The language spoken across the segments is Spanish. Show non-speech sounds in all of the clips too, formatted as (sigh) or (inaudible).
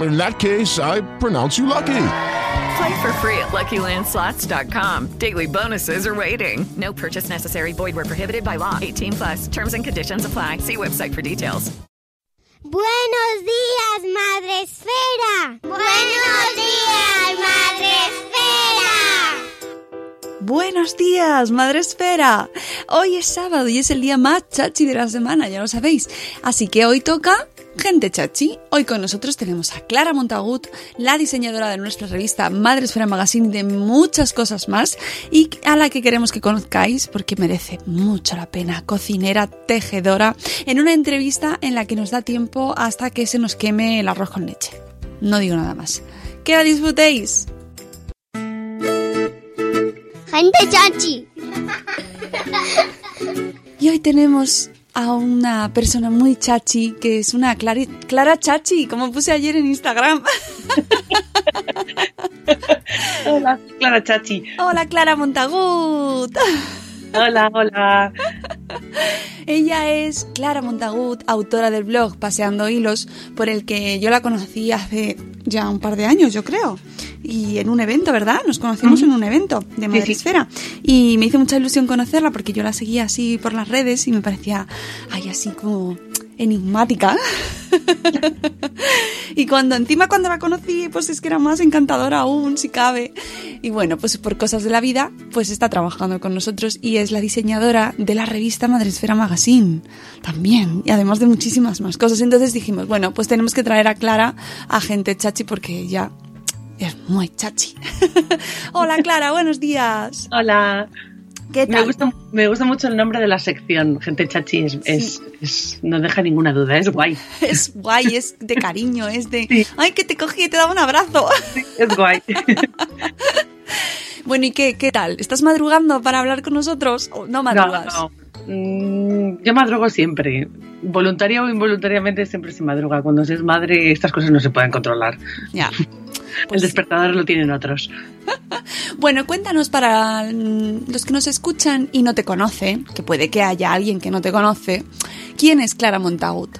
In that case, I pronounce you lucky. Play for free at LuckyLandSlots.com. Daily bonuses are waiting. No purchase necessary. Void where prohibited by law. 18 plus. Terms and conditions apply. See website for details. Buenos días, Madre Esfera. Buenos días, Madre Esfera. Buenos días, Madre Esfera. Hoy es sábado y es el día más chachi de la semana, ya lo sabéis. Así que hoy toca Gente Chachi. Hoy con nosotros tenemos a Clara Montagut, la diseñadora de nuestra revista Madre Esfera Magazine y de muchas cosas más, y a la que queremos que conozcáis porque merece mucho la pena. Cocinera, tejedora, en una entrevista en la que nos da tiempo hasta que se nos queme el arroz con leche. No digo nada más. Que la disfrutéis. Gente Chachi. Y hoy tenemos a una persona muy chachi, que es una Clari- Clara Chachi, como puse ayer en Instagram. (laughs) Hola, Clara Chachi. Hola Clara Montagut. Hola, hola. (laughs) Ella es Clara Montagut, autora del blog Paseando Hilos, por el que yo la conocí hace ya un par de años, yo creo. Y en un evento, ¿verdad? Nos conocimos en un evento de Madresfera. Y me hizo mucha ilusión conocerla porque yo la seguía así por las redes y me parecía, ay, así como enigmática. (laughs) y cuando encima cuando la conocí, pues es que era más encantadora aún, si cabe. Y bueno, pues por cosas de la vida, pues está trabajando con nosotros y es la diseñadora de la revista Madresfera Magazine también. Y además de muchísimas más cosas. Entonces dijimos, bueno, pues tenemos que traer a Clara a gente chachi porque ella es muy chachi. (laughs) Hola Clara, buenos días. Hola. ¿Qué Me gusta, me gusta mucho el nombre de la sección. Gente chachi es, es- es- no deja ninguna duda, es guay. (laughs) Es guay, es de cariño, es de... Ay, que te cogí y te daba un abrazo. Es guay. (laughs) Bueno, ¿y qué, qué tal? ¿Estás madrugando para hablar con nosotros? ¿O no madrugas? No, no. Mm, Yo madrugo siempre. Voluntaria o involuntariamente siempre se madruga. Cuando se es madre estas cosas no se pueden controlar. Ya. (laughs) el despertador lo tienen otros. Bueno, cuéntanos para mm, los que nos escuchan y no te conocen, que puede que haya alguien que no te conoce, ¿quién es Clara Montagut?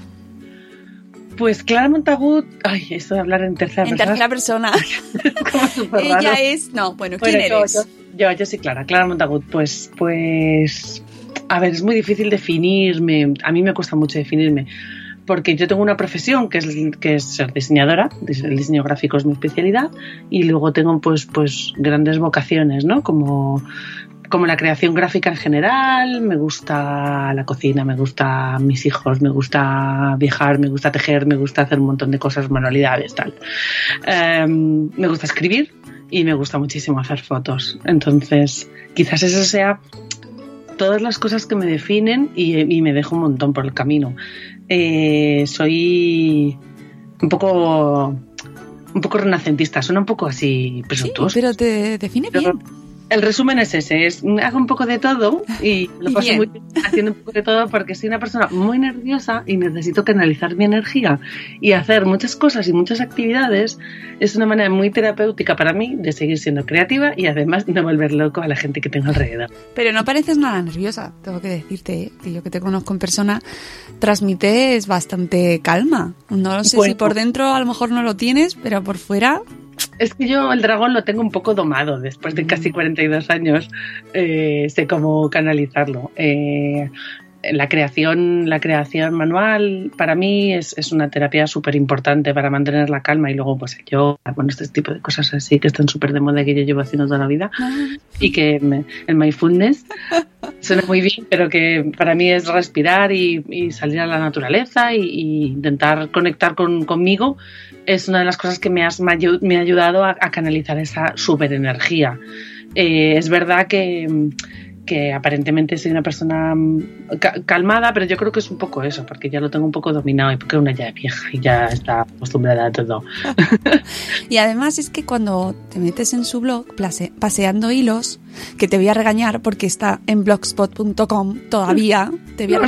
Pues Clara Montagut, ay, esto de hablar en tercera En persona. tercera persona. (laughs) como Ella raro. es... No, bueno, ¿quién Bueno, eres? Yo, yo, yo soy Clara, Clara Montagut. Pues, pues, a ver, es muy difícil definirme. A mí me cuesta mucho definirme. Porque yo tengo una profesión que es, que es ser diseñadora, dis- el diseño gráfico es mi especialidad, y luego tengo pues, pues grandes vocaciones, ¿no? Como, como la creación gráfica en general, me gusta la cocina, me gusta mis hijos, me gusta viajar, me gusta tejer, me gusta hacer un montón de cosas, manualidades, tal. Em, me gusta escribir y me gusta muchísimo hacer fotos. Entonces, quizás eso sea todas las cosas que me definen y, y me dejo un montón por el camino. Eh, soy un poco un poco renacentista, suena un poco así Sí, presuntuoso. pero te define bien. El resumen es ese, es hago un poco de todo y lo (laughs) paso bien. muy bien haciendo un poco de todo porque soy una persona muy nerviosa y necesito canalizar mi energía y hacer muchas cosas y muchas actividades es una manera muy terapéutica para mí de seguir siendo creativa y además no volver loco a la gente que tengo alrededor. Pero no pareces nada nerviosa, tengo que decirte, ¿eh? que yo que te conozco en persona, transmites bastante calma. No lo sé si Bueno. por dentro a lo mejor no lo tienes, pero por fuera Es que yo el dragón lo tengo un poco domado después de casi 42 años. eh, sé cómo canalizarlo. Eh, la creación, la creación manual para mí es, es una terapia súper importante para mantener la calma y luego pues el yoga, bueno, este tipo de cosas así que están súper de moda que yo llevo haciendo toda la vida y que me- el mindfulness suena muy bien, pero que para mí es respirar y, salir a la naturaleza y intentar conectar con, conmigo es una de las cosas que me, has, me, ha ayudado a, a canalizar esa super energía. es verdad que, que aparentemente soy una persona mm, ca- calmada, pero yo creo que es un poco eso, porque ya lo tengo un poco dominado y porque una ya es vieja y ya está acostumbrada a todo. (laughs) Y además es que cuando te metes en su blog, paseando hilos, que te voy a regañar porque está en blogspot.com todavía, (laughs) te voy a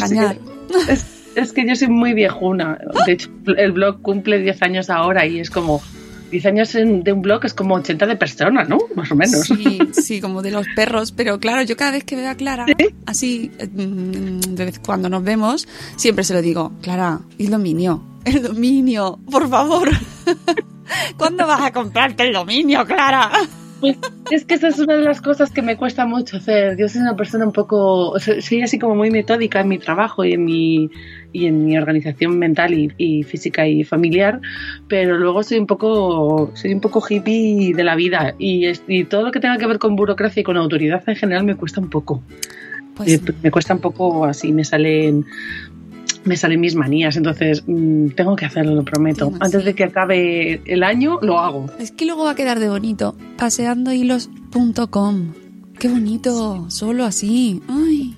No, sí. (laughs) Es, que yo soy muy viejuna. De hecho, el blog cumple 10 años ahora y es como 10 años en- de un blog es como 80 de personas, ¿no? Más o menos. Sí, sí, como de los perros, pero claro, yo cada vez que veo a Clara, así, eh, mm, de vez cuando nos vemos, siempre se lo digo, Clara, el dominio, el dominio, por favor. (laughs) ¿Cuándo vas a comprarte el dominio, Clara? Pues es que esa es una de las cosas que me cuesta mucho hacer. Yo soy una persona un poco, o sea, soy así como muy metódica en mi trabajo y en mi y en mi organización mental y, y física y familiar, pero luego soy un poco soy un poco hippie de la vida y, y todo lo que tenga que ver con burocracia y con autoridad en general me cuesta un poco. Pues Eh, me cuesta un poco así, me salen me salen mis manías, entonces mm, tengo que hacerlo, lo prometo. Antes de que acabe el año lo hago. es que luego va a quedar de bonito. Paseandohilos.com. Qué bonito, solo así. Ay.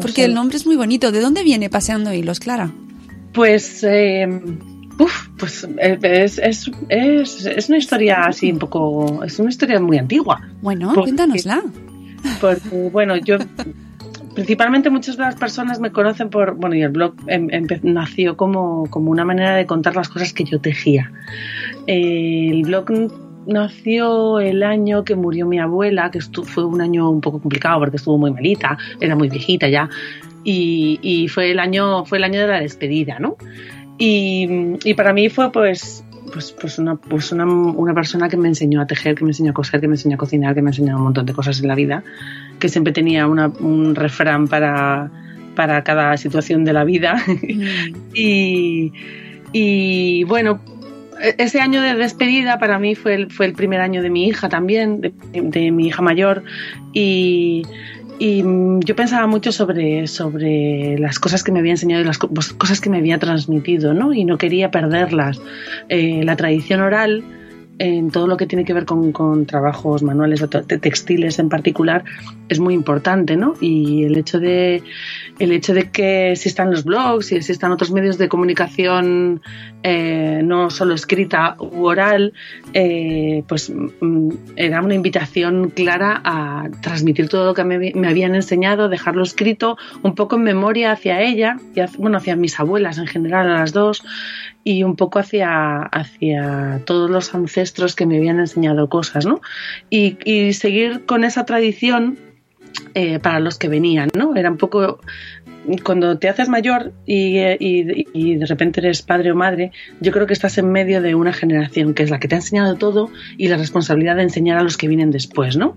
Porque el nombre es muy bonito. ¿De dónde viene Paseando Hilos, Clara? Pues, eh, uf, pues eh, es, es, es, es una historia así un poco, es una historia muy antigua. Bueno, Porque- cuéntanosla. Porque, bueno, yo principalmente muchas de las personas me conocen por, bueno, y el blog em- nació como, como una manera de contar las cosas que yo tejía. El blog nació el año que murió mi abuela, que fue un año un poco complicado porque estuvo muy malita, era muy viejita ya, y, fue el año, fue el año de la despedida, ¿no? Y para mí fue pues pues, pues, una, pues una, una persona que me enseñó a tejer, que me enseñó a coser, que me enseñó a cocinar, que me enseñó un montón de cosas en la vida, que siempre tenía una- un refrán para, para cada situación de la vida. Mm. (laughs) y, y bueno, ese año de despedida para mí fue el, fue el primer año de mi hija también, de, de mi hija mayor. Y, y mm, yo pensaba mucho sobre, sobre las cosas que me había enseñado y las pues, cosas que me había transmitido, ¿no? Y no quería perderlas. Eh, la tradición oral, en todo lo que tiene que ver con, con trabajos manuales te- textiles en particular, es muy importante, ¿no? Y el hecho de el hecho de que existan los blogs y existan otros medios de comunicación eh, no solo escrita u oral, eh, pues mm, era una invitación clara a transmitir todo lo que me, me habían enseñado, dejarlo escrito, un poco en memoria hacia ella, y bueno, hacia mis abuelas en general, a las dos, y un poco hacia, hacia todos los ancestros que me habían enseñado cosas, ¿no? Y, y seguir con esa tradición eh, para los que venían, ¿no? Era un poco cuando te haces mayor y, y- y de repente eres padre o madre, yo creo que estás en medio de una generación que es la que te ha enseñado todo y la responsabilidad de enseñar a los que vienen después, ¿no?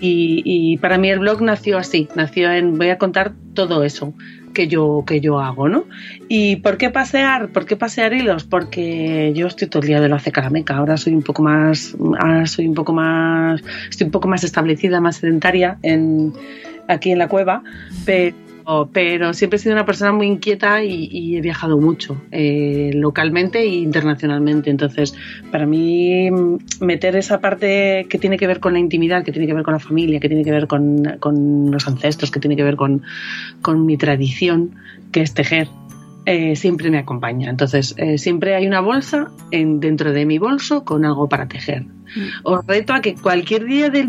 Y, y para mí el blog nació así, nació en voy a contar todo eso que yo que yo hago, ¿no? ¿Y por qué pasear? ¿Por qué pasear hilos? Porque yo estoy todo el día de la hace calameca. Ahora soy un poco más, ahora soy un poco más, estoy un poco más establecida, más sedentaria en aquí en la cueva, pero pero siempre he sido una persona muy inquieta y, he viajado mucho, eh, localmente e internacionalmente. Entonces, para mí, meter esa parte que tiene que ver con la intimidad, que tiene que ver con la familia, que tiene que ver con, con los ancestros, que tiene que ver con mi tradición, que es tejer, eh, siempre me acompaña. Entonces, eh, siempre hay una bolsa en, dentro de mi bolso con algo para tejer. Os reto a que cualquier día del,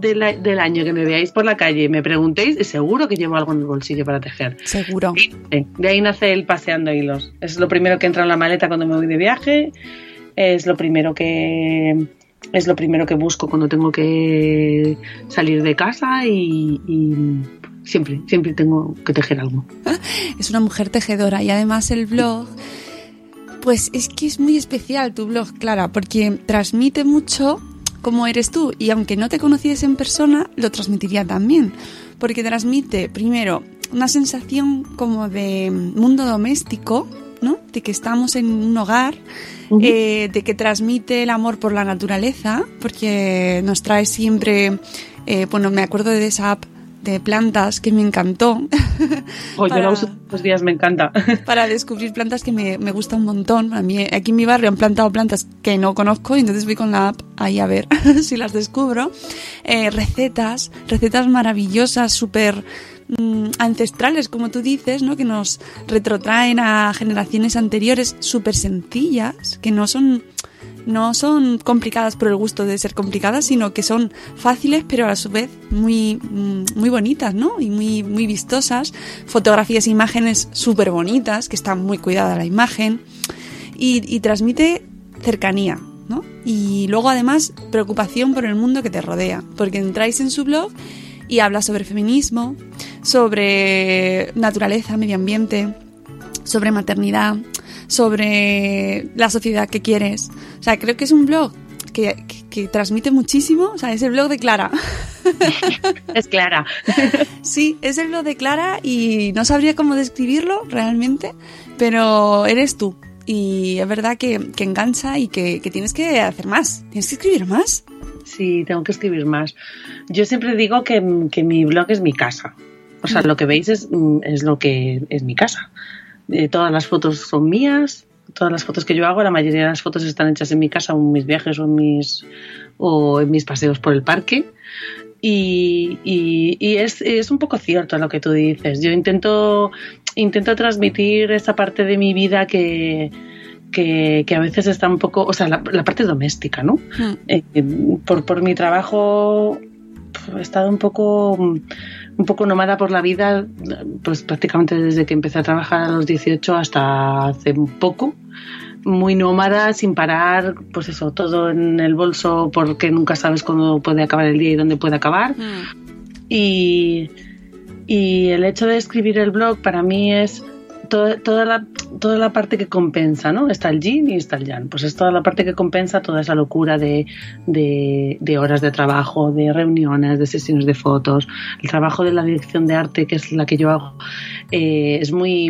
del, del año que me veáis por la calle me preguntéis, y seguro que llevo algo en el bolsillo para tejer. Seguro. De ahí nace el paseando hilos. Es lo primero que entra en la maleta cuando me voy de viaje. Es lo primero que es lo primero que busco cuando tengo que salir de casa y, siempre, siempre tengo que tejer algo. (laughs) Es una mujer tejedora y además el blog, pues es que es muy especial tu blog, Clara, porque transmite mucho cómo eres tú y aunque no te conociese en persona, lo transmitiría también, porque transmite primero una sensación como de mundo doméstico, ¿no? De que estamos en un hogar, eh, de que transmite el amor por la naturaleza, porque nos trae siempre, eh, bueno, me acuerdo de esa app de plantas que me encantó. (laughs) Oye, Para- la uso todos los días, me encanta. (laughs) para descubrir plantas que me, me gusta un montón. A mí, aquí en mi barrio han plantado plantas que no conozco y entonces voy con la app ahí a ver (laughs) si las descubro. Eh, recetas, recetas maravillosas, súper mm, ancestrales, como tú dices, ¿no? que nos retrotraen a generaciones anteriores, súper sencillas, que no son no son complicadas por el gusto de ser complicadas, sino que son fáciles, pero a su vez muy, mm, muy bonitas, ¿no? Y muy, muy vistosas. Fotografías e imágenes súper bonitas, que está muy cuidada la imagen. Y, y transmite cercanía, ¿no? Y luego además preocupación por el mundo que te rodea, porque entráis en su blog y habla sobre feminismo, sobre naturaleza, medio ambiente, sobre maternidad, sobre la sociedad que quieres. O sea, creo que es un blog que, que- que transmite muchísimo. O sea, es el blog de Clara. (laughs) es Clara. (laughs) Sí, es el blog de Clara y no sabría cómo describirlo realmente, pero eres tú. Y es verdad que, que engancha y que, que tienes que hacer más. Tienes que escribir más. Sí, tengo que escribir más. Yo siempre digo que, que mi blog es mi casa. O sea, lo que veis es, mm, es lo que es mi casa. Eh, todas las fotos son mías, todas las fotos que yo hago, la mayoría de las fotos están hechas en mi casa o en mis viajes o en mis, o en mis paseos por el parque. Y, y- y es, es un poco cierto lo que tú dices. Yo intento, intento transmitir esa parte de mi vida que, que, que a veces está un poco, o sea, la, la parte doméstica, ¿no? Mm. Eh, por, por mi trabajo he estado un poco un poco nómada por la vida pues prácticamente desde que empecé a trabajar a los 18 hasta hace un poco muy nómada sin parar pues eso todo en el bolso porque nunca sabes cuándo puede acabar el día y dónde puede acabar y, y el hecho de escribir el blog para mí es toda, toda, la, toda la parte que compensa, ¿no? Está el yin y está el yang. Pues es toda la parte que compensa toda esa locura de, de, de horas de trabajo, de reuniones, de sesiones de fotos. El trabajo de la dirección de arte, que es la que yo hago, eh, es muy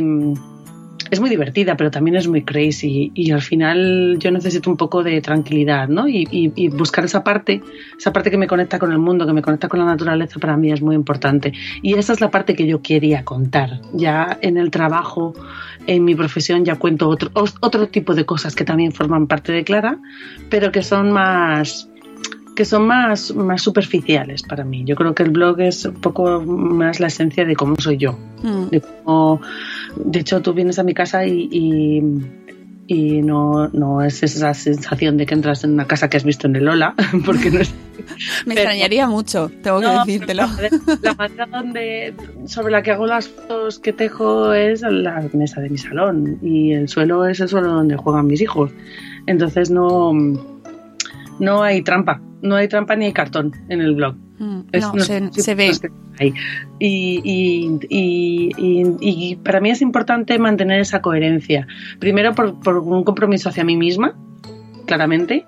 es muy divertida, pero también es muy crazy y al final yo necesito un poco de tranquilidad, ¿no? Y, buscar esa parte, esa parte que me conecta con el mundo, que me conecta con la naturaleza, para mí es muy importante. Y esa es la parte que yo quería contar. Ya en el trabajo, en mi profesión, ya cuento otro, otro tipo de cosas que también forman parte de Clara, pero que son más que son más, más superficiales para mí. Yo creo que el blog es un poco más la esencia de cómo soy yo. Mm. De, cómo- de hecho, tú vienes a mi casa y, y, y no, no es esa sensación de que entras en una casa que has visto en el Ola, (laughs) porque no es... (laughs) Me Pero- extrañaría mucho, tengo que No, decírtelo. pero La manera donde, sobre la que hago las fotos que tejo es la mesa de mi salón y el suelo es el suelo donde juegan mis hijos. Entonces no, no hay trampa, no hay trampa ni hay cartón en el blog. Mm, Es- No, no- se, sí, se ve. y- y- y- y para mí es importante mantener esa coherencia. Primero por, por un compromiso hacia mí misma, claramente,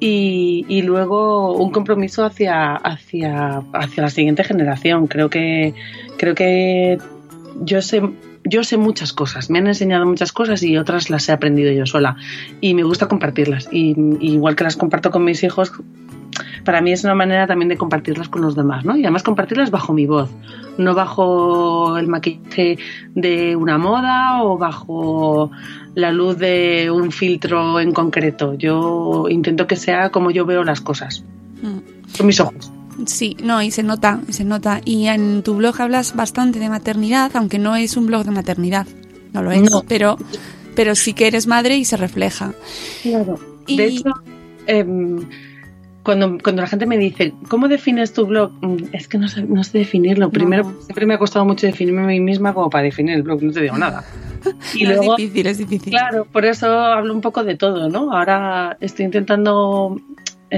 y, y luego un compromiso hacia, hacia, hacia la siguiente generación. Creo que, creo que yo sé, yo sé muchas cosas, me han enseñado muchas cosas y otras las he aprendido yo sola. Y me gusta compartirlas. Y, y igual que las comparto con mis hijos, para mí es una manera también de compartirlas con los demás, ¿no? Y además compartirlas bajo mi voz, no bajo el maquillaje de una moda o bajo la luz de un filtro en concreto. Yo intento que sea como yo veo las cosas, Mm. con mis ojos. Sí, no, y se nota, y se nota. Y en tu blog hablas bastante de maternidad, aunque no es un blog de maternidad. no lo es, No. pero, pero sí que eres madre y se refleja. Claro. Y- De hecho, em, cuando, cuando la gente me dice, ¿cómo defines tu blog? Mm, Es que no sé, no sé definirlo. Primero, siempre me ha costado mucho definirme a mí misma como para definir el blog, no te digo nada. (laughs) Y No, luego, es difícil, es difícil. claro, por eso hablo un poco de todo, ¿no? Ahora estoy intentando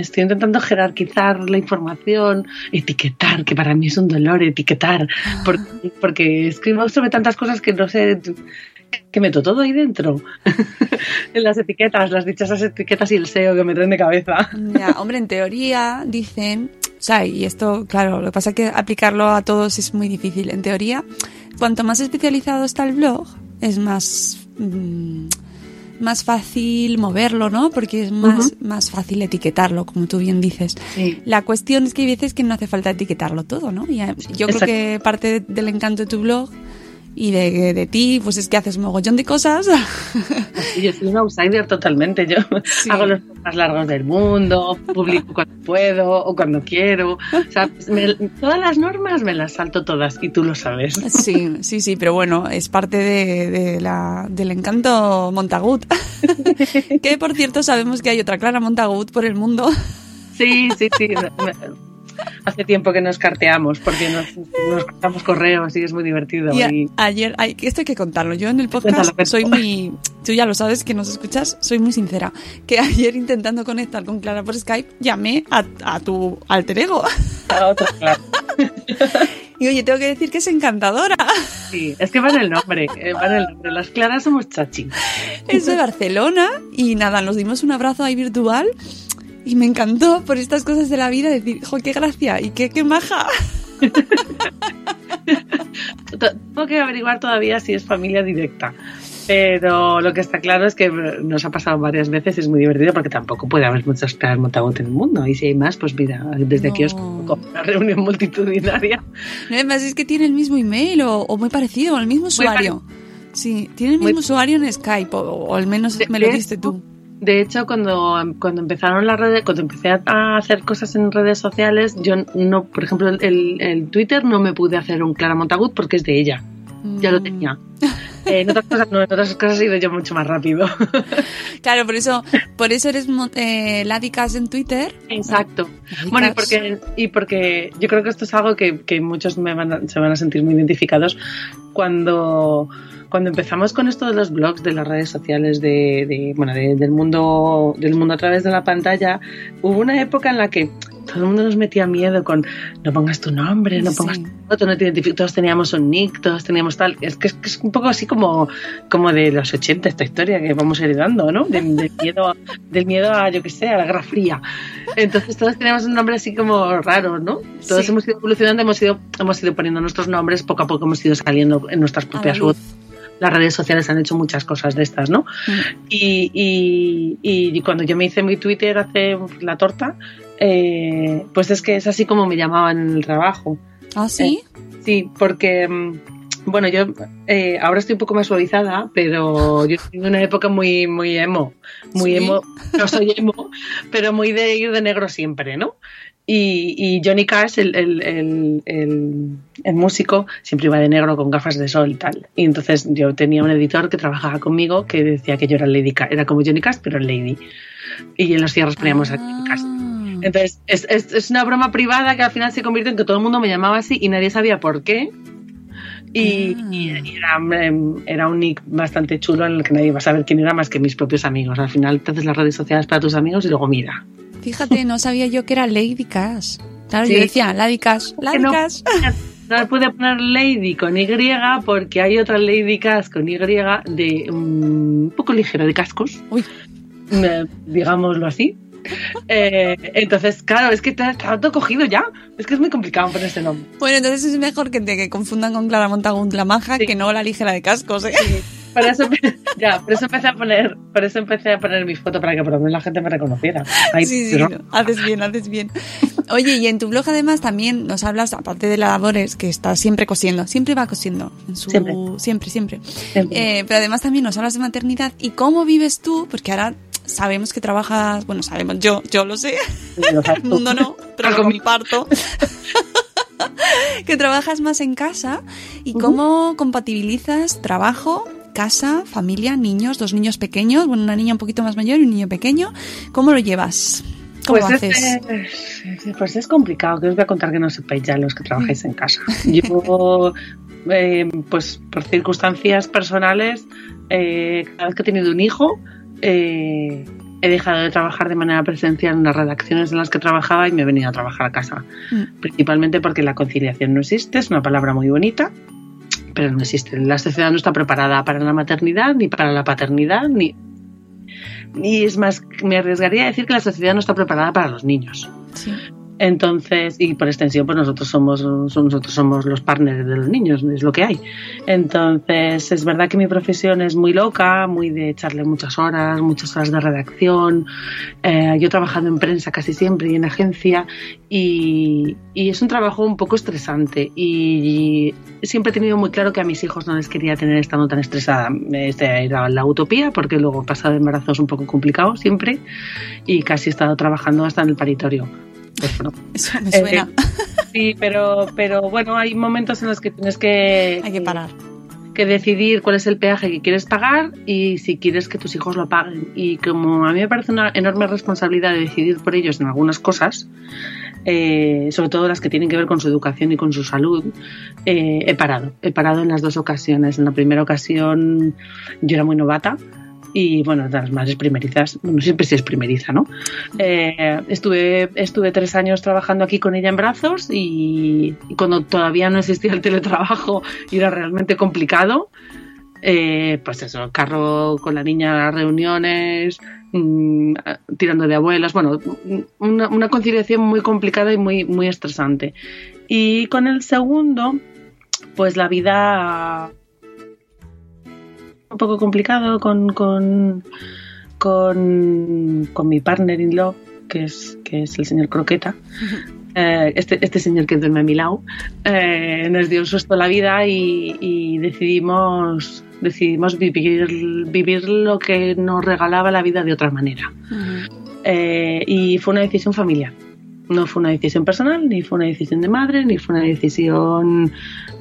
estoy intentando jerarquizar la información, etiquetar, que para mí es un dolor etiquetar, porque, porque escribo sobre tantas cosas que no sé, que meto todo ahí dentro. (laughs) en las etiquetas, las dichosas etiquetas y el SEO que me traen de cabeza. Ya, hombre, en teoría dicen, o sea, y esto, claro, lo que pasa es que aplicarlo a todos es muy difícil. En teoría, cuanto más especializado está el blog, es más, mm, más fácil moverlo, ¿no? Porque es más, más fácil etiquetarlo, como tú bien dices. Sí. La cuestión es que hay veces que no hace falta etiquetarlo todo, ¿no? Y eh, yo creo que parte del encanto de tu blog y de, de ti, pues es que haces un mogollón de cosas. (laughs) Yo soy un outsider totalmente. Yo Sí. hago los más largos del mundo, publico cuando puedo o cuando quiero. O sea, me- todas las normas me las salto todas y tú lo sabes. Sí, sí, sí, pero bueno, es parte de, de la, del encanto Montagut. (laughs) que por cierto sabemos que hay otra Clara Montagut por el mundo. Sí, sí, sí. Hace tiempo que nos carteamos porque nos, nos cortamos correos y es muy divertido. Y a- y- ayer, ay, esto hay que contarlo. Yo en el podcast cuéntalo. soy muy, tú ya lo sabes que nos escuchas, soy muy sincera. Que ayer intentando conectar con Clara por Skype llamé a, a tu alter ego. a otro, claro. (laughs) Y oye, tengo que decir que es encantadora. Sí, es que va en el nombre, eh, va en el nombre. Las claras somos chachi. Es de Barcelona y nada, nos dimos un abrazo ahí virtual y me encantó por estas cosas de la vida decir, jo, qué gracia y qué, qué maja. Tengo que averiguar todavía si es familia directa. Pero lo que está claro es que nos ha pasado varias veces, es muy divertido porque tampoco puede haber muchos claras montagut en el mundo. Y si hay más, pues mira, desde aquí os a una reunión multitudinaria. No, además es que tiene el mismo email o, o muy parecido, o el mismo usuario. Sí, tiene el Muy- mismo usuario en Skype, o, o al menos me lo diste tú. De hecho, cuando, cuando empezaron las redes, cuando empecé a hacer cosas en redes sociales, yo no, por ejemplo, el, el Twitter no me pude hacer un Clara Montagut porque es de ella. Ya lo Mm. tenía. Eh, en otras cosas no, en otras cosas he ido yo mucho más rápido. (laughs) Claro, por eso, por eso eres eh, Ladicas en Twitter. Exacto. Ladicas. Bueno, y porque, y porque yo creo que esto es algo que, que muchos me van a- se van a sentir muy identificados cuando, cuando empezamos con esto de los blogs, de las redes sociales, de, de, bueno, de- del mundo, del mundo a través de la pantalla, hubo una época en la que todo el mundo nos metía miedo con no pongas tu nombre, no pongas Sí. tu foto, no te todos teníamos un nick, todos teníamos tal. Es que es, que es un poco así como, como de los 80 esta historia que vamos heredando, ¿no? De- del (laughs) miedo, del miedo a, yo qué sé, a la Guerra Fría. Entonces todos teníamos un nombre así como raro, ¿no? Todos Sí. hemos ido evolucionando, hemos ido, hemos ido poniendo nuestros nombres, poco a poco hemos ido saliendo en nuestras propias voces. Las redes sociales han hecho muchas cosas de estas, ¿no? Y, y- y cuando yo me hice mi Twitter hace la torta, eh, pues es que es así como me llamaban en el trabajo. Ah, sí. Sí, porque, mm, bueno, yo eh, ahora estoy un poco más suavizada, pero yo estoy en una época muy, muy emo. Muy ¿Sí? emo, no soy emo, pero muy de ir de negro siempre, ¿no? Y, y Johnny Cash, el, el, el, el- músico, siempre iba de negro con gafas de sol y tal. Y entonces yo tenía un editor que trabajaba conmigo que decía que yo era Lady Cash, era como Johnny Cash, pero Lady. Y en los cierros poníamos a Johnny Cash. Ah. Entonces, es, es, es una broma privada que al final se convierte en que todo el mundo me llamaba así y nadie sabía por qué. Y, Ah. y era, em, era un nick bastante chulo en el que nadie iba a saber quién era más que mis propios amigos. Al final te haces las redes sociales para tus amigos y luego mira. Fíjate, no sabía yo que era Lady Cash. Claro, Sí. yo decía Lady Cash, Lady no, Cash. (laughs) no pude poner Lady con Y porque hay otra Lady Cash con Y de mm, un poco ligero de cascos. Uy. eh, digámoslo así. Eh, entonces, claro, es que está, está todo cogido ya. Es que es muy complicado poner ese nombre. Bueno, entonces es mejor que te que confundan con Clara Montagut la maja Sí. que no la ligera de cascos, ¿eh? Por eso, (laughs) ya, por eso empecé a poner, por eso empecé a poner mi foto para que por lo menos la gente me reconociera. Ahí, Sí, sí, no, haces bien, haces bien. Oye, y en tu blog además también nos hablas, aparte de las labores, que estás siempre cosiendo, siempre va cosiendo, en su, Siempre. siempre, siempre. Siempre. Eh, pero además también nos hablas de maternidad y cómo vives tú, porque ahora sabemos que trabajas, bueno, sabemos, yo, yo lo sé, (laughs) el mundo no, pero lo Algo comparto. (laughs) que trabajas más en casa y cómo compatibilizas trabajo, casa, familia, niños, dos niños pequeños, bueno, una niña un poquito más mayor y un niño pequeño. ¿Cómo lo llevas? ¿Cómo Pues haces? es, pues es complicado, que os voy a contar que no sepáis ya los que trabajáis en casa. Yo, (laughs) eh, pues por circunstancias personales, eh, cada vez que he tenido un hijo, eh, he dejado de trabajar de manera presencial en las redacciones en las que trabajaba y me he venido a trabajar a casa. Mm. Principalmente porque la conciliación no existe, es una palabra muy bonita, pero no existe. La sociedad no está preparada para la maternidad, ni para la paternidad, ni... Y es más, me arriesgaría a decir que la sociedad no está preparada para los niños. Sí. Entonces, y por extensión, pues nosotros somos, nosotros somos los partners de los niños, es lo que hay. Entonces, es verdad que mi profesión es muy loca, muy de echarle muchas horas, muchas horas de redacción. Eh, yo he trabajado en prensa casi siempre y en agencia, y, y es un trabajo un poco estresante. Y, siempre he tenido muy claro que a mis hijos no les quería tener estando tan estresada. Esta era la utopía, porque luego pasar de embarazo es un poco complicado siempre, y casi he estado trabajando hasta en el paritorio. Eso me (laughs) suena. eh, Sí, pero, pero bueno, hay momentos en los que tienes que, Hay que parar. que decidir cuál es el peaje que quieres pagar y si quieres que tus hijos lo paguen. Y como a mí me parece una enorme responsabilidad de decidir por ellos en algunas cosas, eh, sobre todo las que tienen que ver con su educación y con su salud, eh, he parado. He parado en las dos ocasiones. En la primera ocasión yo era muy novata. Y bueno, las madres primerizas, bueno, siempre sí es primeriza, ¿no? Eh, estuve, estuve tres años trabajando aquí con ella en brazos y, y cuando todavía no existía el teletrabajo y era realmente complicado, eh, pues eso, el carro con la niña a las reuniones, mm, tirando de abuelas, bueno, una, una conciliación muy complicada y muy, muy estresante. Y con el segundo, pues la vida un poco complicado con, con, con, con mi partner in law, que es, que es el señor Croqueta. (laughs) Eh, este, este señor que duerme a mi lado, eh, nos dio un susto a la vida y, y decidimos, decidimos vivir, vivir lo que nos regalaba la vida de otra manera. Eh, y fue una decisión familiar. No fue una decisión personal, ni fue una decisión de madre, ni fue una decisión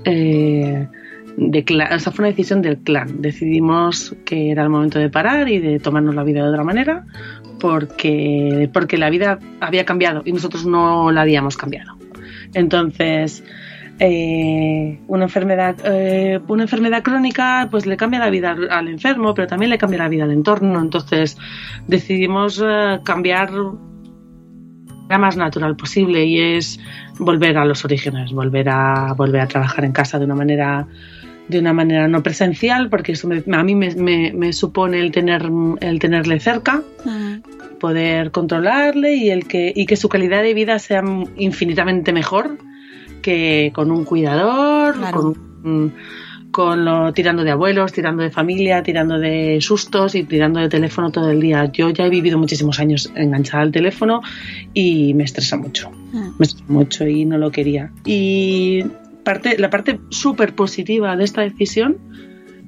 eh, de clan. O sea, fue una decisión del clan. Decidimos que era el momento de parar y de tomarnos la vida de otra manera porque, porque la vida había cambiado y nosotros no la habíamos cambiado. Entonces, eh, una enfermedad eh, una enfermedad crónica pues le cambia la vida al, al enfermo pero también le cambia la vida al entorno entonces decidimos eh, cambiar la más natural posible y es volver a los orígenes volver a volver a trabajar en casa de una manera de una manera no presencial porque eso me- a mí me, me- me supone el tener el tenerle cerca poder controlarle y el que y que su calidad de vida sea infinitamente mejor que con un cuidador, Claro. con, con lo, tirando de abuelos, tirando de familia, tirando de sustos y tirando de teléfono todo el día. Yo ya he vivido muchísimos años enganchada al teléfono y me estresa mucho. Me estresa mucho y no lo quería. Y parte, la parte súper positiva de esta decisión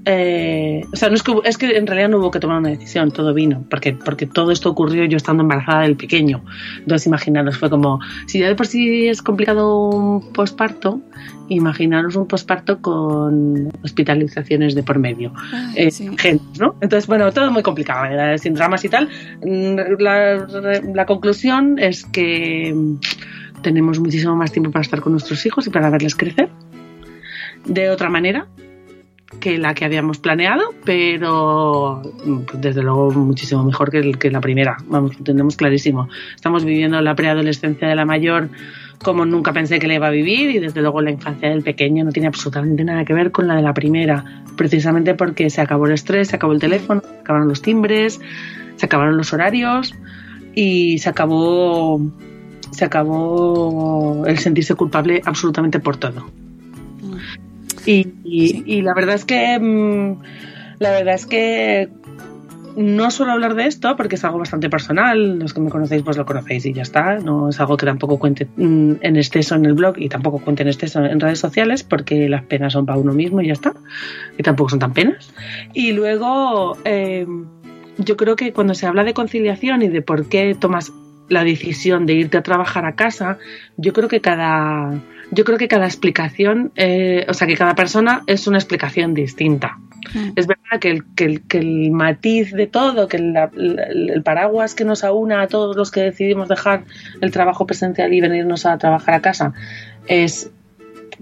eh, o sea, no es que, es que en realidad no hubo que tomar una decisión, todo vino, porque, porque todo esto ocurrió yo estando embarazada del pequeño. Entonces, imaginaros, fue como, si ya de por sí es complicado un posparto, imaginaros un posparto con hospitalizaciones de por medio, eh, urgentes, ¿no? Entonces, bueno, todo muy complicado, ¿verdad? sin dramas y tal. Mm, La, la conclusión es que tenemos muchísimo más tiempo para estar con nuestros hijos y para verles crecer de otra manera que la que habíamos planeado, pero mm, pues, desde luego muchísimo mejor que, la primera. Vamos, lo tenemos clarísimo. Estamos viviendo la preadolescencia de la mayor como nunca pensé que la iba a vivir y desde luego la infancia del pequeño no tiene absolutamente nada que ver con la de la primera, precisamente porque se acabó el estrés, se acabó el teléfono, se acabaron los timbres, se acabaron los horarios y se acabó se acabó el sentirse culpable absolutamente por todo. Y, y- y la verdad es que mm, la verdad es que no suelo hablar de esto porque es algo bastante personal. Los que me conocéis, pues lo conocéis y ya está. No es algo que tampoco cuente mm, en exceso en el blog y tampoco cuente en exceso en redes sociales porque las penas son para uno mismo y ya está. Y tampoco son tan penas. Y luego, eh, yo creo que cuando se habla de conciliación y de por qué tomas la decisión de irte a trabajar a casa, yo creo que cada, yo creo que cada explicación, eh, o sea, que cada persona es una explicación distinta. Mm. Es verdad que el, que, el, que el matiz de todo, que la- el, el paraguas que nos aúna a todos los que decidimos dejar el trabajo presencial y venirnos a trabajar a casa es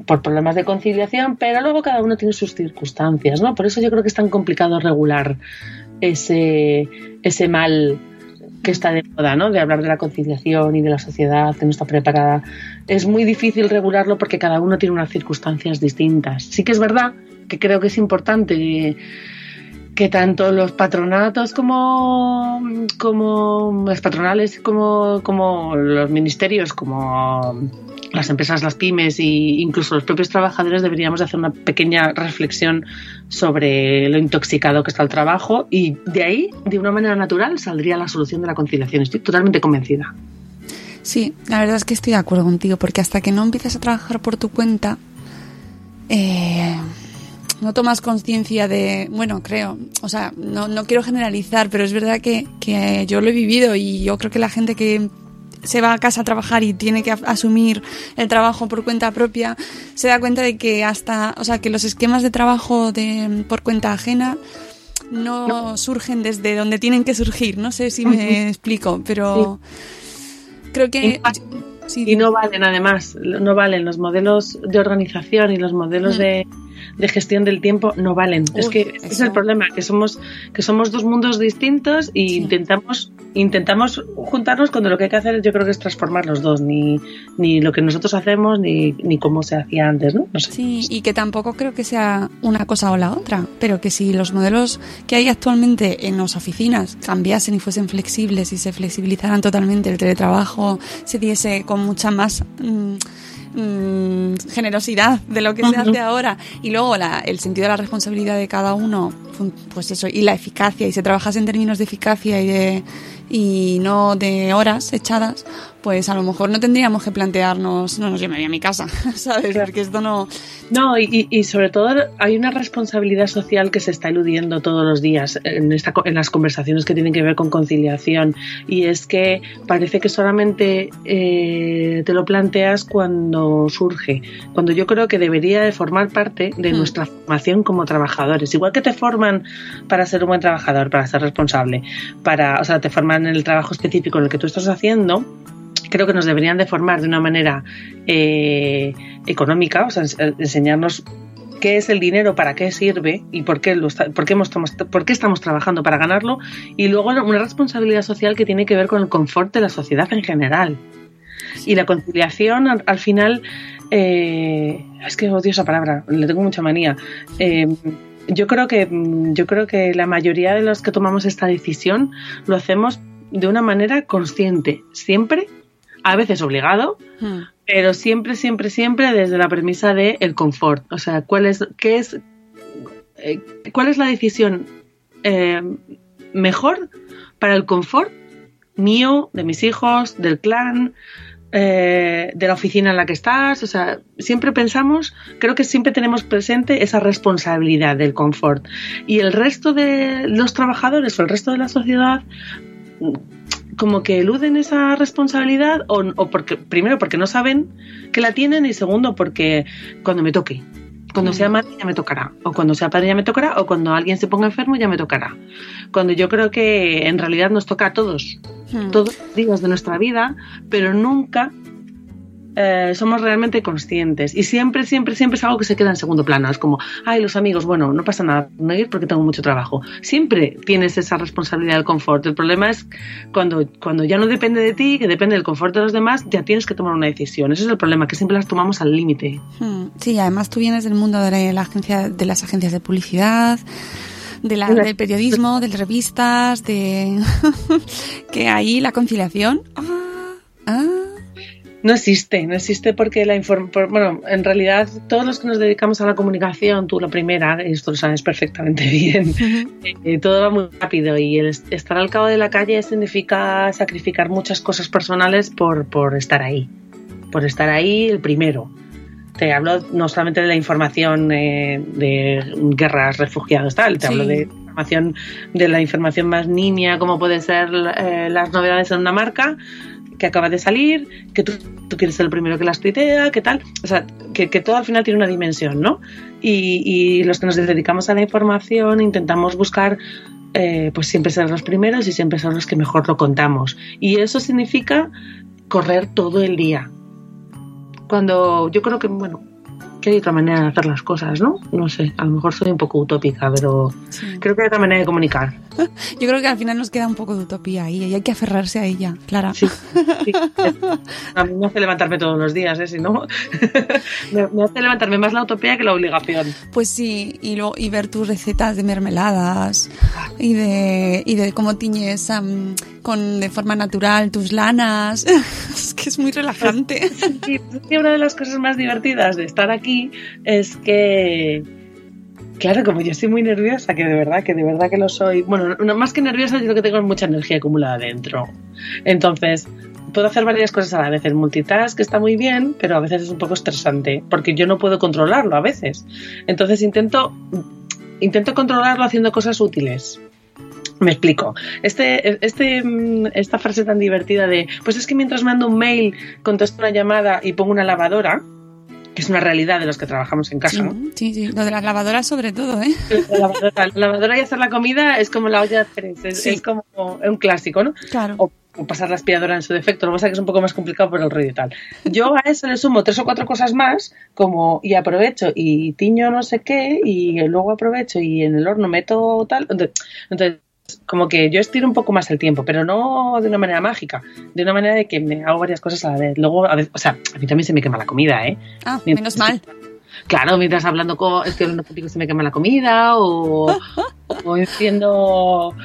por problemas de conciliación, pero luego cada uno tiene sus circunstancias, ¿no? Por eso yo creo que es tan complicado regular ese, ese mal que está de moda, ¿no? De hablar de la conciliación y de la sociedad que no está preparada. Es muy difícil regularlo porque cada uno tiene unas circunstancias distintas. Sí que es verdad que creo que es importante que, tanto los patronatos como, como las patronales, como, como los ministerios, como las empresas, las pymes e incluso los propios trabajadores deberíamos hacer una pequeña reflexión sobre lo intoxicado que está el trabajo y de ahí, de una manera natural, saldría la solución de la conciliación. Estoy totalmente convencida. Sí, la verdad es que estoy de acuerdo contigo, porque hasta que no empiezas a trabajar por tu cuenta, eh, no tomas conciencia de, bueno, creo, o sea, no, no quiero generalizar, pero es verdad que, que yo lo he vivido y yo creo que la gente que se va a casa a trabajar y tiene que asumir el trabajo por cuenta propia, se da cuenta de que hasta, o sea, que los esquemas de trabajo de, por cuenta ajena no, surgen desde donde tienen que surgir. No sé si me explico, pero creo que... sí, Y no valen, además, no valen los modelos de organización y los modelos Mm. de, de gestión del tiempo, no valen. es que ese es el problema, que somos, que somos dos mundos distintos y Sí. intentamos, intentamos juntarnos cuando lo que hay que hacer yo creo que es transformar los dos, ni, ni lo que nosotros hacemos ni, ni cómo se hacía antes, ¿no? No sé. Sí, y que tampoco creo que sea una cosa o la otra, pero que si los modelos que hay actualmente en las oficinas cambiasen y fuesen flexibles y se flexibilizaran totalmente el teletrabajo, se diese con mucha más mm, mm, generosidad de lo que se hace ahora. Y luego la- el sentido de la responsabilidad de cada uno, pues eso, y la eficacia, y se trabajase en términos de eficacia y de y no de horas echadas, pues a lo mejor no tendríamos que plantearnos, no nos llevaría a mi casa, (laughs) ¿sabes? Porque esto no... No, y, sobre todo hay una responsabilidad social que se está eludiendo todos los días en, esta, en las conversaciones que tienen que ver con conciliación. Y es que parece que solamente eh, te lo planteas cuando surge, cuando yo creo que debería de formar parte de Hmm. nuestra formación como trabajadores. Igual que te forman para ser un buen trabajador, para ser responsable, para, o sea, te forman en el trabajo específico en el que tú estás haciendo, creo que nos deberían de formar de una manera eh, económica, o sea, ens- enseñarnos qué es el dinero, para qué sirve y por qué, lo está- por qué, hemos- por qué estamos trabajando para ganarlo, y luego una responsabilidad social que tiene que ver con el confort de la sociedad en general. Y la conciliación, al, al final, eh, es que odio esa palabra, le tengo mucha manía. Eh, yo creo que mm, yo creo que la mayoría de los que tomamos esta decisión lo hacemos de una manera consciente, siempre, a veces obligado, Hmm. pero siempre, siempre, siempre desde la premisa de el confort. O sea, ¿cuál es, qué es, eh, cuál es la decisión eh, mejor para el confort mío, de mis hijos, del clan, eh, de la oficina en la que estás? O sea, siempre pensamos, creo que siempre tenemos presente esa responsabilidad del confort. Y el resto de los trabajadores o el resto de la sociedad como que eluden esa responsabilidad o, o porque primero porque no saben que la tienen y segundo porque cuando me toque cuando sea madre ya me tocará o cuando sea padre ya me tocará o cuando alguien se ponga enfermo ya me tocará cuando yo creo que en realidad nos toca a todos Hmm. todos los días de nuestra vida pero nunca eh, somos realmente conscientes y siempre, siempre, siempre es algo que se queda en segundo plano. Es como, ay, los amigos, bueno, no pasa nada, no ir porque tengo mucho trabajo. Siempre tienes esa responsabilidad del confort. El problema es cuando, cuando ya no depende de ti, que depende del confort de los demás, ya tienes que tomar una decisión. Ese es el problema, que siempre las tomamos al límite. Hmm. Sí, además tú vienes del mundo de la agencia, de las agencias de publicidad, de la, del periodismo, de las revistas, de (laughs) que ahí la conciliación. Ah, ah. No existe, no existe porque la información, bueno, en realidad todos los que nos dedicamos a la comunicación, tú la primera, esto lo sabes perfectamente (laughs) bien, eh, todo va muy rápido y el est- estar al cabo de la calle significa sacrificar muchas cosas personales por, por estar ahí, por estar ahí el primero. Te hablo no solamente de la información eh, de guerras, refugiados, tal, te Sí. hablo de información de la información más nimia, como puede ser eh, las novedades en una marca, que acaba de salir, que tú, tú quieres ser el primero que las tuitea, que tal. O sea, que, que todo al final tiene una dimensión, ¿no? Y, y los que nos dedicamos a la información intentamos buscar eh, pues siempre ser los primeros y siempre ser los que mejor lo contamos. Y eso significa correr todo el día. Cuando yo creo que, bueno, que hay otra manera de hacer las cosas, ¿no? No sé, a lo mejor soy un poco utópica, pero creo que hay otra manera de comunicar. (laughs) Yo creo que al final nos queda un poco de utopía ahí y hay que aferrarse a ella, Clara. Sí, sí. (laughs) A mí me hace levantarme todos los días, ¿eh? Si no, (laughs) me, hace levantarme más la utopía que la obligación. Pues sí, y, luego, y ver tus recetas de mermeladas y de, y de cómo tiñes am, con, de forma natural tus lanas. (laughs) es que es muy relajante. Sí, una de las cosas más divertidas de estar aquí es que, claro, como yo estoy muy nerviosa, que de verdad, que de verdad que lo soy, bueno, no, más que nerviosa, yo lo que tengo mucha energía acumulada dentro. Entonces, puedo hacer varias cosas a la vez. El multitask está muy bien, pero a veces es un poco estresante, porque yo no puedo controlarlo a veces. Entonces intento, intento controlarlo haciendo cosas útiles. Me explico. Este, este, mm, esta frase tan divertida de, pues es que mientras mando un mail, contesto una llamada y pongo una lavadora, que es una realidad de los que trabajamos en casa, ¿no? Sí, sí, lo de las lavadoras sobre todo, ¿eh? La lavadora, la lavadora y hacer la comida es como la olla de hacer, es, Sí. es como un clásico, ¿no? Claro. O, o pasar la aspiradora en su defecto, lo que pasa es que es un poco más complicado por el ruido y tal. Yo a eso le sumo tres o cuatro cosas más, como y aprovecho y tiño no sé qué, y luego aprovecho y en el horno meto tal. Entonces, como que yo estiro un poco más el tiempo, pero no de una manera mágica, de una manera de que me hago varias cosas a la vez. Luego, a veces, o sea, a mí también se me quema la comida, ¿eh? Ah, Bien. menos mal. Claro, mientras hablando con, estoy hablando contigo se me quema la comida o, o enciendo,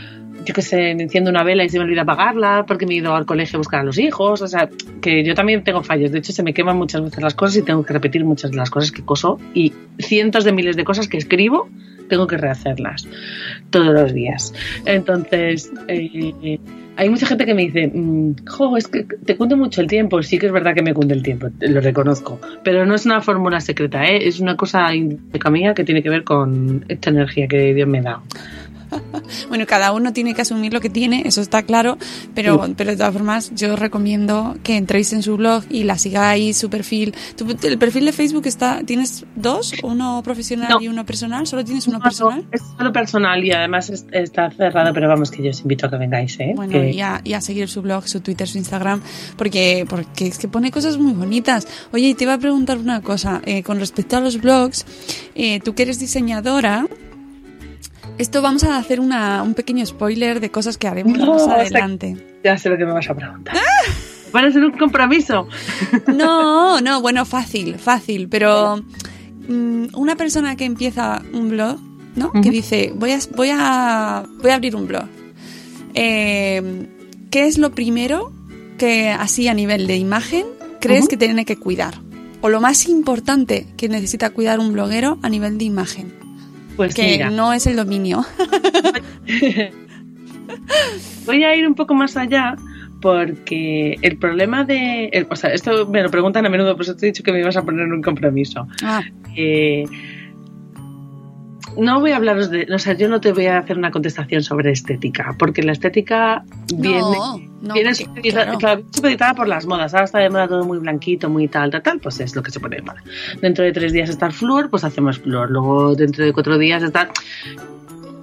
yo qué sé, enciendo una vela y se me olvida apagarla porque me he ido al colegio a buscar a los hijos. O sea, que yo también tengo fallos. De hecho, se me queman muchas veces las cosas y tengo que repetir muchas de las cosas que coso y cientos de miles de cosas que escribo tengo que rehacerlas todos los días. Entonces, eh, hay mucha gente que me dice, mm, jo, es que te cunde mucho el tiempo. Sí que es verdad que me cunde el tiempo, lo reconozco. Pero no es una fórmula secreta, ¿eh? es una cosa intrínseca mía que tiene que ver con esta energía que Dios me da. (laughs) Bueno, cada uno tiene que asumir lo que tiene, eso está claro, pero, Sí. pero de todas formas yo os recomiendo que entréis en su blog y la sigáis, su perfil. Tu- el perfil de Facebook está, ¿tienes dos? ¿Uno profesional No. y uno personal? ¿Solo tienes uno No, personal? Es solo personal y además es- está cerrado, pero vamos, que yo os invito a que vengáis, ¿eh? Bueno, Que- y a, y a seguir su blog, su Twitter, su Instagram, porque, porque es que pone cosas muy bonitas. Oye, y te iba a preguntar una cosa, eh, con respecto a los blogs, eh, tú que eres diseñadora, esto vamos a hacer una, un pequeño spoiler de cosas que haremos No, más o sea- adelante. Ya sé lo que me vas a preguntar. Van a ser un compromiso. No, no, bueno, fácil, fácil, pero mm, una persona que empieza un blog, ¿no? Que dice, voy a, voy a, voy a abrir un blog. Eh, ¿Qué es lo primero que así a nivel de imagen crees que tiene que cuidar? O lo más importante que necesita cuidar un bloguero a nivel de imagen, Pues que mira, no es el dominio. (laughs) voy a ir un poco más allá porque el problema de... el- o sea, esto me lo preguntan a menudo, por eso te he dicho que me ibas a poner un compromiso. Ah, Eh, no voy a hablaros de... O sea, yo no te voy a hacer una contestación sobre estética, porque la estética viene... no, viene porque, supeditada, claro. claro, supeditada por las modas. Ahora está de moda todo muy blanquito, muy tal, tal, tal, pues es lo que se pone de moda. Dentro de tres días está el flúor, pues hacemos flúor. Luego dentro de cuatro días está...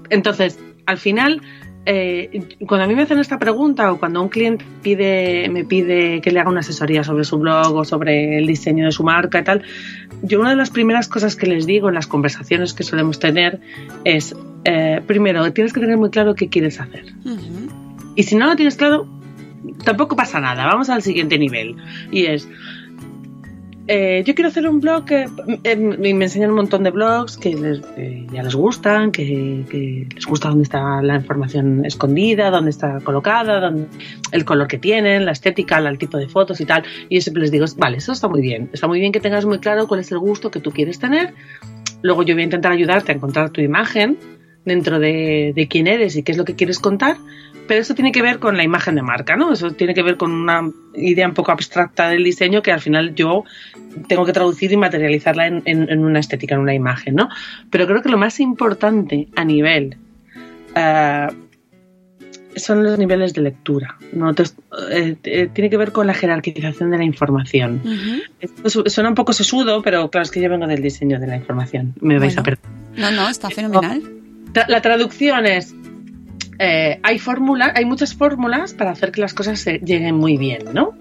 Entonces, al final, eh, cuando a mí me hacen esta pregunta o cuando un cliente pide, me pide que le haga una asesoría sobre su blog o sobre el diseño de su marca y tal, yo una de las primeras cosas que les digo en las conversaciones que solemos tener es, eh, primero, tienes que tener muy claro qué quieres hacer. Y si no lo tienes claro, tampoco pasa nada. Vamos al siguiente nivel. Y es. Eh, yo quiero hacer un blog que eh, me enseñan un montón de blogs que les, ya les gustan, que, que les gusta dónde está la información escondida, dónde está colocada, dónde, el color que tienen, la estética, el tipo de fotos y tal. Y yo siempre les digo, vale, eso está muy bien. Está muy bien que tengas muy claro cuál es el gusto que tú quieres tener. Luego yo voy a intentar ayudarte a encontrar tu imagen dentro de, de quién eres y qué es lo que quieres contar, pero eso tiene que ver con la imagen de marca, ¿no? Eso tiene que ver con una idea un poco abstracta del diseño que al final yo tengo que traducir y materializarla en, en- en una estética, en una imagen, ¿no? Pero creo que lo más importante a nivel eh, son los niveles de lectura. ¿no? Entonces, eh, eh, tiene que ver con la jerarquización de la información. Su- suena un poco sesudo, pero claro, es que yo vengo del diseño de la información. Me vais a perder. No, no, está fenomenal. La traducción es. Eh, hay fórmulas, hay muchas fórmulas para hacer que las cosas se lleguen muy bien, ¿no?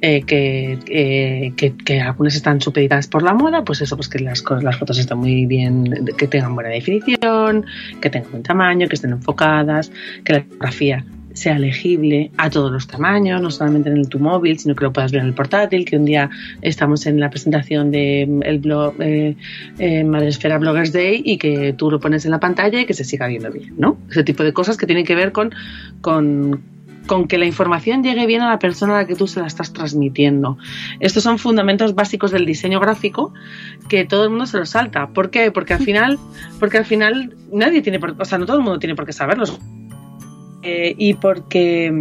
Eh, que, que, que- que algunas están supeditadas por la moda, pues eso, pues que las, las fotos estén muy bien, que tengan buena definición, que tengan buen tamaño, que estén enfocadas, que la fotografía sea legible a todos los tamaños, no solamente en el tu móvil, sino que lo puedas ver en el portátil, que un día estamos en la presentación de mm, el blog eh, eh, Madresfera Bloggers Day y que tú lo pones en la pantalla y que se siga viendo bien, ¿no? Ese tipo de cosas que tienen que ver con, con, con que la información llegue bien a la persona a la que tú se la estás transmitiendo. Estos son fundamentos básicos del diseño gráfico que todo el mundo se los salta. ¿Por qué? Porque al (laughs) final, porque al final nadie tiene por, o sea, no todo el mundo tiene por qué saberlos. Eh, y porque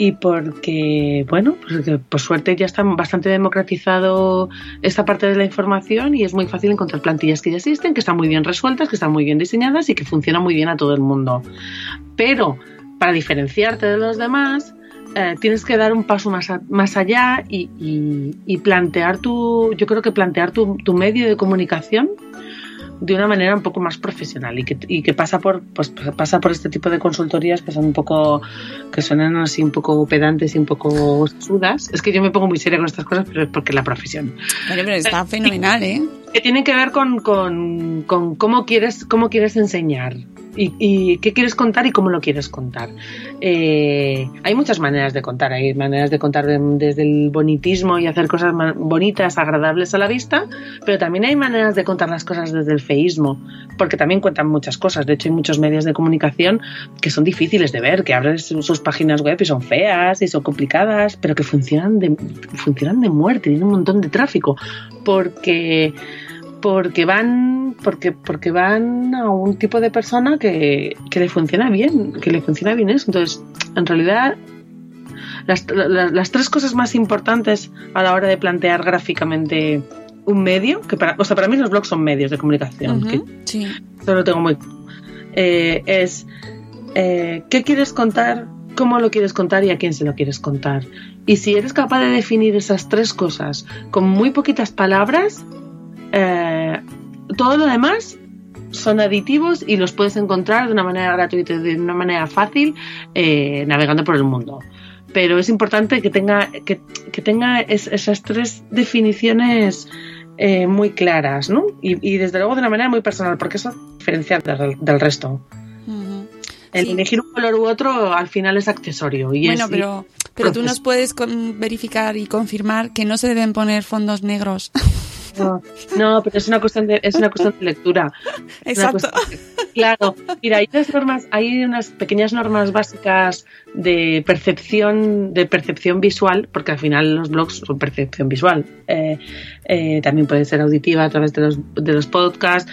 y porque bueno pues por suerte ya está bastante democratizado esta parte de la información y es muy fácil encontrar plantillas que ya existen que están muy bien resueltas que están muy bien diseñadas y que funcionan muy bien a todo el mundo. Pero para diferenciarte de los demás eh, tienes que dar un paso más, a- más allá y, y- y plantear tu yo creo que plantear tu, tu medio de comunicación de una manera un poco más profesional y que, y que pasa por pues pasa por este tipo de consultorías que son un poco que suenan así un poco pedantes y un poco sudas es que yo me pongo muy seria con estas cosas pero es porque es la profesión. Pero está fenomenal, ¿eh? que tienen que ver con, con, con cómo quieres cómo quieres enseñar y, y qué quieres contar y cómo lo quieres contar. Eh, hay muchas maneras de contar, hay maneras de contar de- desde el bonitismo y hacer cosas bonitas, agradables a la vista, pero también hay maneras de contar las cosas desde el feísmo, porque también cuentan muchas cosas. De hecho, hay muchos medios de comunicación que son difíciles de ver, que abres sus páginas web y son feas y son complicadas, pero que funcionan de, funcionan de muerte, tienen un montón de tráfico, porque porque van porque porque van a un tipo de persona que, que le funciona bien que le funciona bien eso. Entonces en realidad las, la- las tres cosas más importantes a la hora de plantear gráficamente un medio que para o sea para mí los blogs son medios de comunicación que Sí. eso lo tengo muy eh, es eh, qué quieres contar cómo lo quieres contar y a quién se lo quieres contar y si eres capaz de definir esas tres cosas con muy poquitas palabras eh, todo lo demás son aditivos y los puedes encontrar de una manera gratuita de una manera fácil eh, navegando por el mundo. Pero es importante que tenga, que, que tenga es- esas tres definiciones eh, muy claras, ¿no? Y, y desde luego de una manera muy personal, porque eso es diferenciar del, del resto. Ujú. El Sí. elegir un color u otro al final es accesorio. Y Bueno, es, pero, pero tú nos puedes con- verificar y confirmar que no se deben poner fondos negros. (laughs) No, no, pero es una cuestión de, es una cuestión de lectura. Exacto. de- claro, mira, hay unas normas, hay unas pequeñas normas básicas de percepción, de percepción visual, porque al final los blogs son percepción visual. Eh, eh, también puede ser auditiva a través de los, de los podcasts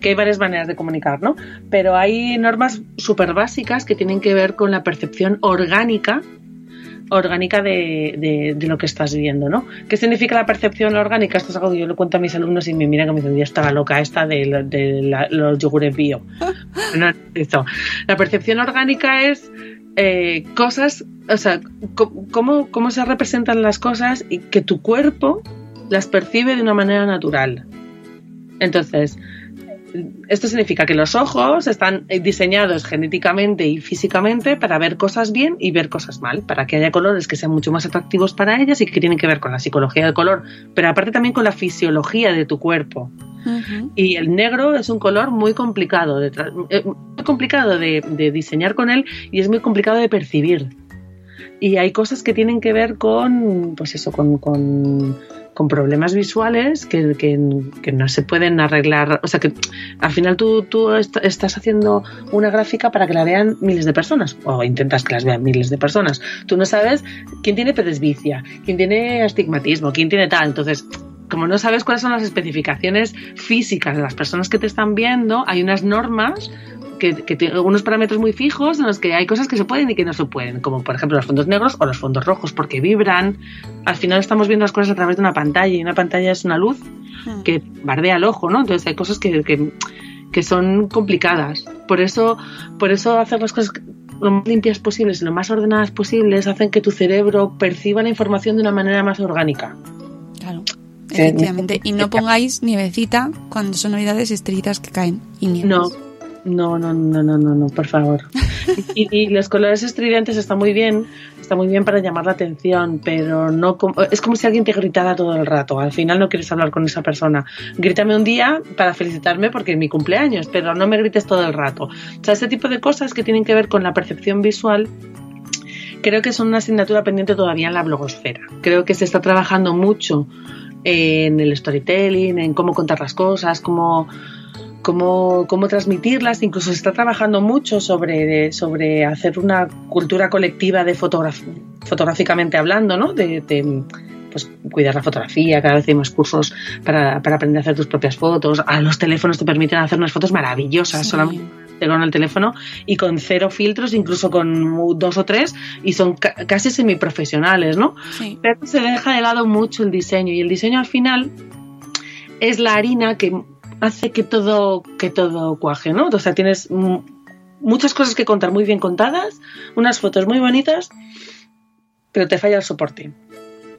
que hay varias maneras de comunicar, ¿no? Pero hay normas súper básicas que tienen que ver con la percepción orgánica orgánica de, de- de lo que estás viendo, ¿no? ¿Qué significa la percepción orgánica? Esto es algo que yo le cuento a mis alumnos y me miran que me dicen, ya estaba loca esta de, de la- los yogures bio. (laughs) No, esto. La percepción orgánica es eh, cosas, o sea, cómo, cómo se representan las cosas y que tu cuerpo las percibe de una manera natural. Entonces, esto significa que los ojos están eh, diseñados genéticamente y físicamente para ver cosas bien y ver cosas mal, para que haya colores que sean mucho más atractivos para ellas y que tienen que ver con la psicología del color, pero aparte también con la fisiología de tu cuerpo. Y el negro es un color muy complicado, de eh, muy complicado de, de diseñar con él y es muy complicado de percibir. Y hay cosas que tienen que ver con, pues eso, con, con, problemas visuales que, que- que no se pueden arreglar. O sea, que al final tú, tú est- estás haciendo una gráfica para que la vean miles de personas, o intentas que las vean miles de personas. Tú no sabes quién tiene presbicia, quién tiene astigmatismo, quién tiene tal. Entonces, como no sabes cuáles son las especificaciones físicas de las personas que te están viendo, hay unas normas que, que tienen unos parámetros muy fijos en los que hay cosas que se pueden y que no se pueden, como por ejemplo los fondos negros o los fondos rojos, porque vibran. Al final estamos viendo las cosas a través de una pantalla y una pantalla es una luz que bardea el ojo, ¿no? Entonces hay cosas que, que, que son complicadas. Por eso, por eso hacer las cosas lo más limpias posibles, lo más ordenadas posibles, hacen que tu cerebro perciba la información de una manera más orgánica. Claro. Efectivamente. Y no pongáis nievecita cuando son navidades y estrellitas que caen. Y nieves. No, no, no, no, no, no, no, por favor. (laughs) y, y los colores estridentes están muy bien, está muy bien para llamar la atención, pero no como- es como si alguien te gritara todo el rato. Al final no quieres hablar con esa persona. Grítame un día para felicitarme porque es mi cumpleaños, pero no me grites todo el rato. O sea, ese tipo de cosas que tienen que ver con la percepción visual creo que son una asignatura pendiente todavía en la blogosfera. Creo que se está trabajando mucho en el storytelling, en cómo contar las cosas, cómo, cómo, cómo transmitirlas. Incluso se está trabajando mucho sobre, sobre hacer una cultura colectiva de fotográficamente hablando, ¿no? De, de, pues, cuidar la fotografía, cada vez hay más cursos para, para aprender a hacer tus propias fotos. A los teléfonos te permiten hacer unas fotos maravillosas Sí. solamente con el teléfono y con cero filtros, incluso con dos o tres, y son ca- casi semiprofesionales, ¿no? Sí. pero se deja de lado mucho el diseño y el diseño al final es la harina que hace que todo que todo cuaje, ¿no? O sea, tienes muchas cosas que contar muy bien contadas, unas fotos muy bonitas, pero te falla el soporte.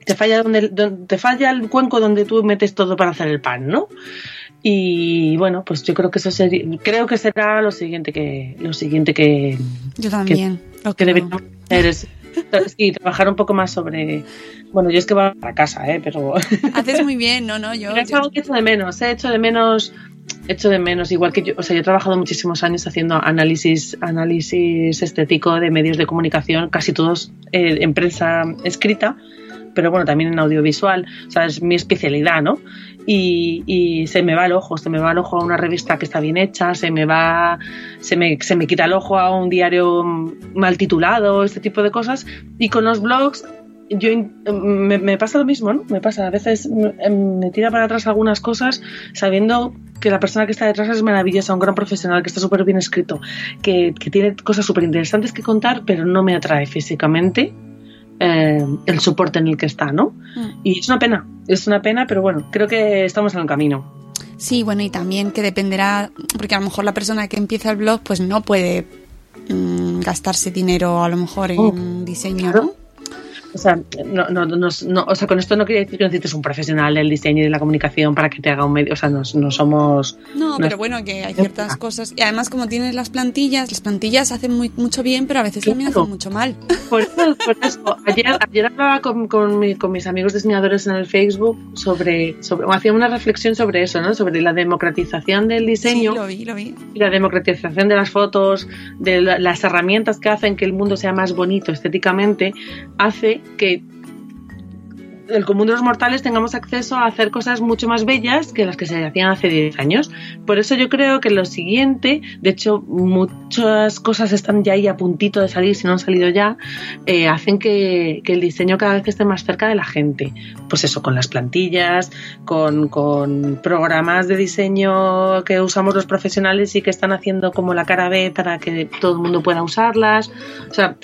Te falla donde, donde- te falla el cuenco donde tú metes todo para hacer el pan, ¿no? Y bueno, pues yo creo que eso sería, creo que será lo siguiente que lo siguiente que, Yo también. lo que creo. deberíamos hacer es (laughs) sí, trabajar un poco más sobre bueno, yo es que voy a casa, ¿eh? pero (laughs) Haces muy bien, no, no, yo. Pero es algo que echo de menos, he hecho de menos, hecho de menos, igual que yo, o sea, yo he trabajado muchísimos años haciendo análisis, análisis estético de medios de comunicación, casi todos eh, en prensa escrita, pero bueno, también en audiovisual, o sea, es mi especialidad, ¿no? Y, se me va el ojo, se me va el ojo a una revista que está bien hecha, se me va, se me, se me quita el ojo a un diario mal titulado, este tipo de cosas, y con los blogs yo me, pasa lo mismo, ¿no? Me pasa, a veces me, me tira para atrás algunas cosas sabiendo que la persona que está detrás es maravillosa, un gran profesional, que está súper bien escrito, que, que tiene cosas súper interesantes que contar, pero no me atrae físicamente eh, el soporte en el que está, ¿no? Mm. Y es una pena, es una pena, pero bueno, creo que estamos en el camino. Sí, bueno, y también que dependerá, porque a lo mejor la persona que empieza el blog pues no puede mm, gastarse dinero a lo mejor en Oh, diseño, claro. ¿no? O sea, no, no, no, no- o sea, con esto no quiere decir que necesites un profesional del diseño y de la comunicación para que te haga un medio. O sea, no, no somos. No, pero bueno, que hay ciertas cosas. Y además, como tienes las plantillas, las plantillas hacen muy, mucho bien, pero a veces también hacen mucho mal. Por eso, por eso, ayer, ayer hablaba con, con, mi- con mis amigos diseñadores en el Facebook sobre, sobre, hacía una reflexión sobre eso, ¿no? Sobre la democratización del diseño Sí, lo vi, lo vi. y la democratización de las fotos, de la- las herramientas que hacen que el mundo sea más bonito estéticamente, hace que el común de los mortales tengamos acceso a hacer cosas mucho más bellas que las que se hacían hace 10 años. Por eso yo creo que lo siguiente, de hecho muchas cosas están ya ahí a puntito de salir, si no han salido ya, eh, hacen que, el diseño cada vez esté más cerca de la gente. Pues eso, con las plantillas, con, con programas de diseño que usamos los profesionales y que están haciendo como la cara B para que todo el mundo pueda usarlas. O sea,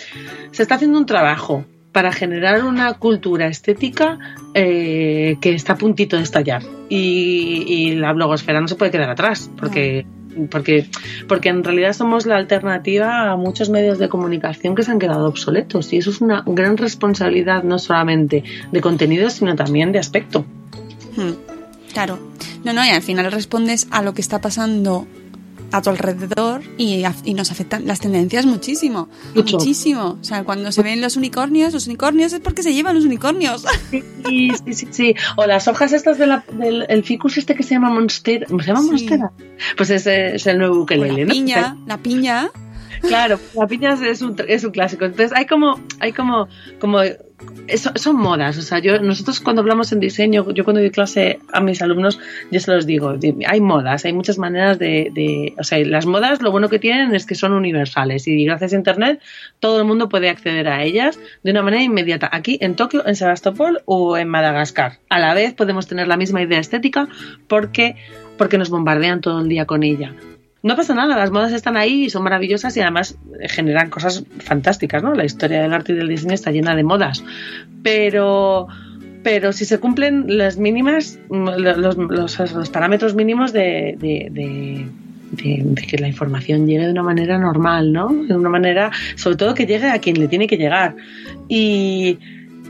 se está haciendo un trabajo para generar una cultura estética eh, que está a puntito de estallar. Y, y la blogosfera no se puede quedar atrás, porque, porque, porque en realidad somos la alternativa a muchos medios de comunicación que se han quedado obsoletos. Y eso es una gran responsabilidad no solamente de contenido, sino también de aspecto. Hmm, Claro. No, no, y al final respondes a lo que está pasando a tu alrededor y, a- y nos afectan las tendencias muchísimo. Mucho. Muchísimo. O sea, cuando se ven los unicornios, los unicornios es porque se llevan los unicornios. (laughs) Sí, sí, sí, sí. O las hojas estas de la- del el ficus este que se llama monstera. ¿Se llama Sí. monstera? Pues ese es el nuevo O ukelele, la ¿no? piña, la piña. Claro, la piña es un, es un clásico. Entonces hay como, hay como, como son modas. O sea, yo, nosotros cuando hablamos en diseño, yo cuando doy clase a mis alumnos, yo se los digo, di- hay modas, hay muchas maneras de, de, o sea, las modas lo bueno que tienen es que son universales y gracias a internet todo el mundo puede acceder a ellas de una manera inmediata. Aquí en Tokio, en Sebastopol o en Madagascar. A la vez podemos tener la misma idea estética porque, porque nos bombardean todo el día con ella. No pasa nada, las modas están ahí y son maravillosas y además generan cosas fantásticas, ¿no? La historia del arte y del diseño está llena de modas. Pero, pero si se cumplen las mínimas, mm, los, los- los parámetros mínimos de, de- de- de- de que la información llegue de una manera normal, ¿no? De una manera, sobre todo que llegue a quien le tiene que llegar. Y,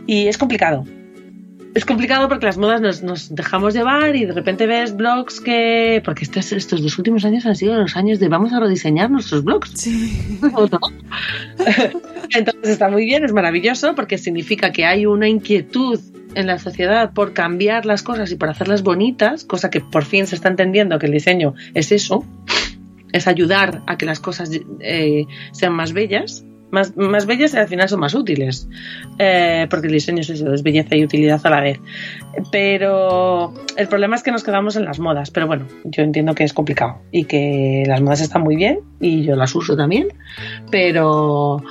y es complicado. Es complicado porque las modas nos, nos dejamos llevar y de repente ves blogs que... Porque estos, estos dos últimos años han sido los años de vamos a rediseñar nuestros blogs. Sí. ¿O (laughs) no? (laughs) Entonces está muy bien, es maravilloso porque significa que hay una inquietud en la sociedad por cambiar las cosas y por hacerlas bonitas, cosa que por fin se está entendiendo que el diseño es eso, es ayudar a que las cosas eh, sean más bellas. Más, más bellas y al final son más útiles. Eh, porque el diseño es eso, es belleza y utilidad a la vez. Pero el problema es que nos quedamos en las modas. Pero bueno, yo entiendo que es complicado y que las modas están muy bien y yo las uso también. Pero,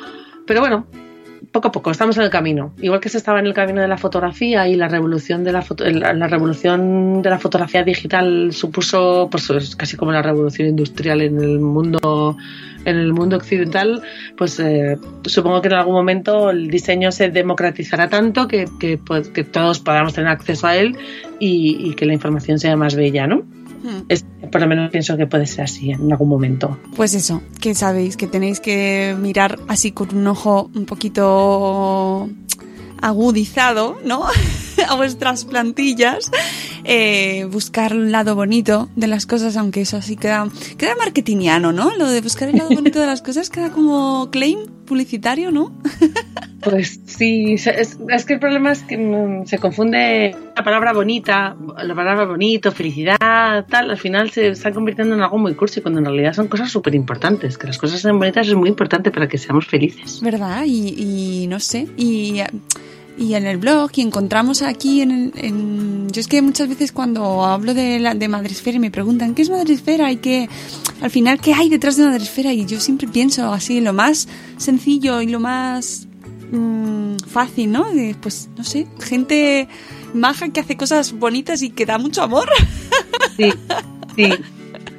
pero bueno, poco a poco estamos en el camino. Igual que se estaba en el camino de la fotografía y la revolución de la, foto- la, revolución de la fotografía digital supuso pues es casi como la revolución industrial en el mundo en el mundo occidental, pues eh, supongo que en algún momento el diseño se democratizará tanto que, que, pues, que todos podamos tener acceso a él y, y que la información sea más bella, ¿no? Hmm. Es, por lo menos pienso que puede ser así en algún momento. Pues eso, que sabéis que tenéis que mirar así con un ojo un poquito agudizado, ¿no? (laughs) a vuestras plantillas, eh, buscar el lado bonito de las cosas, aunque eso así queda, queda marketingiano, ¿no? Lo de buscar el lado bonito de las cosas queda como claim publicitario, ¿no? (laughs) Pues sí, es, es que el problema es que mm, se confunde la palabra bonita, la palabra bonito, felicidad, tal, al final se está convirtiendo en algo muy cursi, cuando en realidad son cosas súper importantes. Que las cosas sean bonitas es muy importante para que seamos felices. ¿Verdad? Y, y no sé, y, y en el blog, y encontramos aquí en, en- Yo es que muchas veces cuando hablo de, la, de Madresfera y me preguntan, ¿qué es Madresfera? Y que al final, ¿qué hay detrás de Madresfera? Y yo siempre pienso así, lo más sencillo y lo más mm, fácil, ¿no? De, pues, no sé, gente maja que hace cosas bonitas y que da mucho amor. Sí, sí.